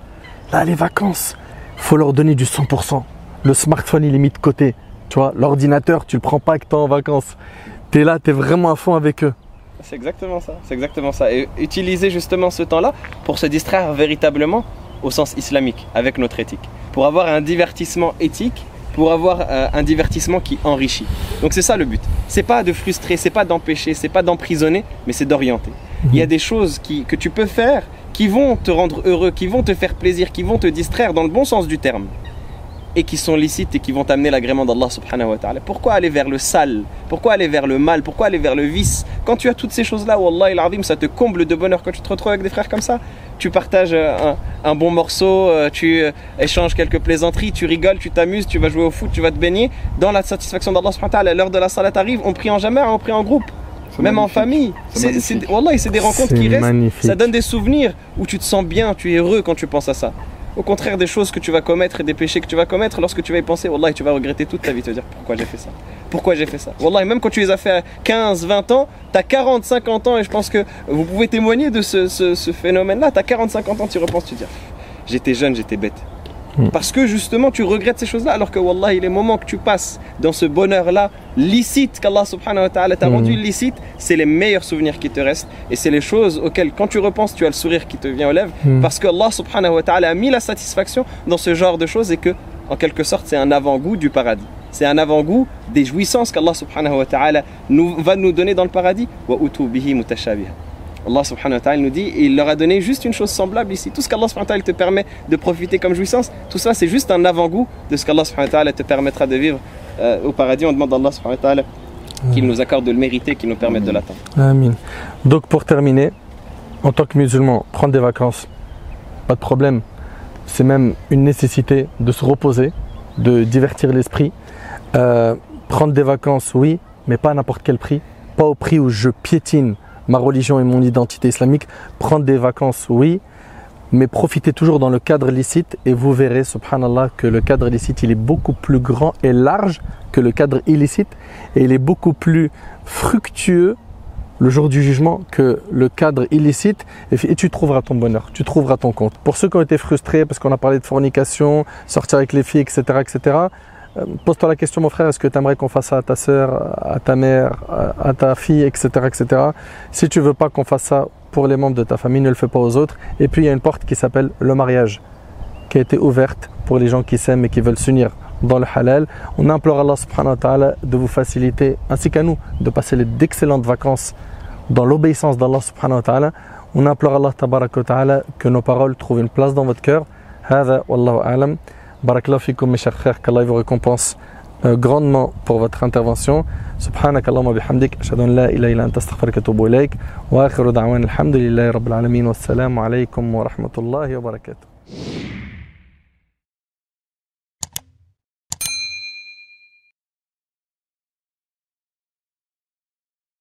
Là, les vacances, faut leur donner du 100%. Le smartphone, il est mis de côté. Tu vois, l'ordinateur, tu le prends pas que t'es en vacances. T'es là, t'es vraiment à fond avec eux. C'est exactement ça, c'est exactement ça. Et utiliser justement ce temps-là pour se distraire véritablement au sens islamique, avec notre éthique. Pour avoir un divertissement éthique, pour avoir euh, un divertissement qui enrichit. Donc c'est ça le but. C'est pas de frustrer, c'est pas d'empêcher, c'est pas d'emprisonner, mais c'est d'orienter. Il y a des choses qui, que tu peux faire qui vont te rendre heureux, qui vont te faire plaisir, qui vont te distraire dans le bon sens du terme. Et qui sont licites et qui vont t'amener l'agrément d'Allah subhanahu wa ta'ala. Pourquoi aller vers le sale? Pourquoi aller vers le mal? Pourquoi aller vers le vice? Quand tu as toutes ces choses-là, Wallah il ça te comble de bonheur quand tu te retrouves avec des frères comme ça. Tu partages euh, un, un bon morceau, euh, tu euh, échanges quelques plaisanteries, tu rigoles, tu t'amuses, tu vas jouer au foot, tu vas te baigner. Dans la satisfaction d'Allah subhanahu wa ta'ala, l'heure de la salat arrive, on prie en jamais, on prie en groupe. Même en famille. C'est C'est, c'est, Wallah, c'est des rencontres qui restent. magnifique. Ça donne des souvenirs où tu te sens bien, tu es heureux quand tu penses à ça. Au contraire des choses que tu vas commettre et des péchés que tu vas commettre, lorsque tu vas y penser, Wallah, tu vas regretter toute ta vie, te dire pourquoi j'ai fait ça? Pourquoi j'ai fait ça? Wallah, même quand tu les as fait à 15, 20 ans, tu as 40, 50 ans et je pense que vous pouvez témoigner de ce, ce- phénomène-là. Tu as 40, 50 ans, tu repenses, tu te dis, j'étais jeune, j'étais bête. Hmm. Parce que justement tu regrettes ces choses-là alors que Wallah les moments que tu passes dans ce bonheur-là licite qu'Allah subhanahu wa ta'ala t'a Hmm. rendu licite c'est les meilleurs souvenirs qui te restent et c'est les choses auxquelles quand tu repenses tu as le sourire qui te vient aux lèvres Hmm. parce que Allah subhanahu wa ta'ala a mis la satisfaction dans ce genre de choses et que en quelque sorte c'est un avant-goût du paradis c'est un avant-goût des jouissances qu'Allah subhanahu wa ta'ala nous, va nous donner dans le paradis wa bihi mutashabiha Allah subhanahu wa ta'ala nous dit, et il leur a donné juste une chose semblable ici. Tout ce qu'Allah subhanahu wa ta'ala te permet de profiter comme jouissance, tout ça c'est juste un avant-goût de ce qu'Allah subhanahu wa ta'ala te permettra de vivre euh, au paradis. On demande à Allah subhanahu wa ta'ala qu'il nous accorde de le mériter, qu'il nous permette de l'atteindre. Amin. Donc pour terminer, en tant que musulman, prendre des vacances, pas de problème. C'est même une nécessité de se reposer, de divertir l'esprit. Euh, prendre des vacances, oui, mais pas à n'importe quel prix. Pas au prix où je piétine ma religion et mon identité islamique. Prendre des vacances, oui, mais profitez toujours dans le cadre licite et vous verrez, subhanallah, que le cadre licite, il est beaucoup plus grand et large que le cadre illicite et il est beaucoup plus fructueux le jour du jugement que le cadre illicite et tu trouveras ton bonheur, tu trouveras ton compte. Pour ceux qui ont été frustrés parce qu'on a parlé de fornication, sortir avec les filles, etc., etc., pose-toi la question, mon frère, est-ce que tu aimerais qu'on fasse ça à ta soeur, à ta mère, à ta fille, etc., etc. Si tu veux pas qu'on fasse ça pour les membres de ta famille, ne le fais pas aux autres. Et puis il y a une porte qui s'appelle le mariage, qui a été ouverte pour les gens qui s'aiment et qui veulent s'unir dans le halal. On implore Allah subhanahu wa ta'ala de vous faciliter, ainsi qu'à nous, de passer d'excellentes vacances dans l'obéissance d'Allah subhanahu wa ta'ala. On implore Allah tabarak wa ta'ala que nos paroles trouvent une place dans votre cœur. هذا والله أعلم بارك الله فيكم mes chers frères. qu'Allah vous récompense euh, grandement pour votre intervention. سبحانك اللهم وبحمدك أشهد أن لا إله إلا أنت أستغفرك وأتوب إليك وآخر دعوانا الحمد لله رب العالمين والسلام عليكم ورحمة الله وبركاته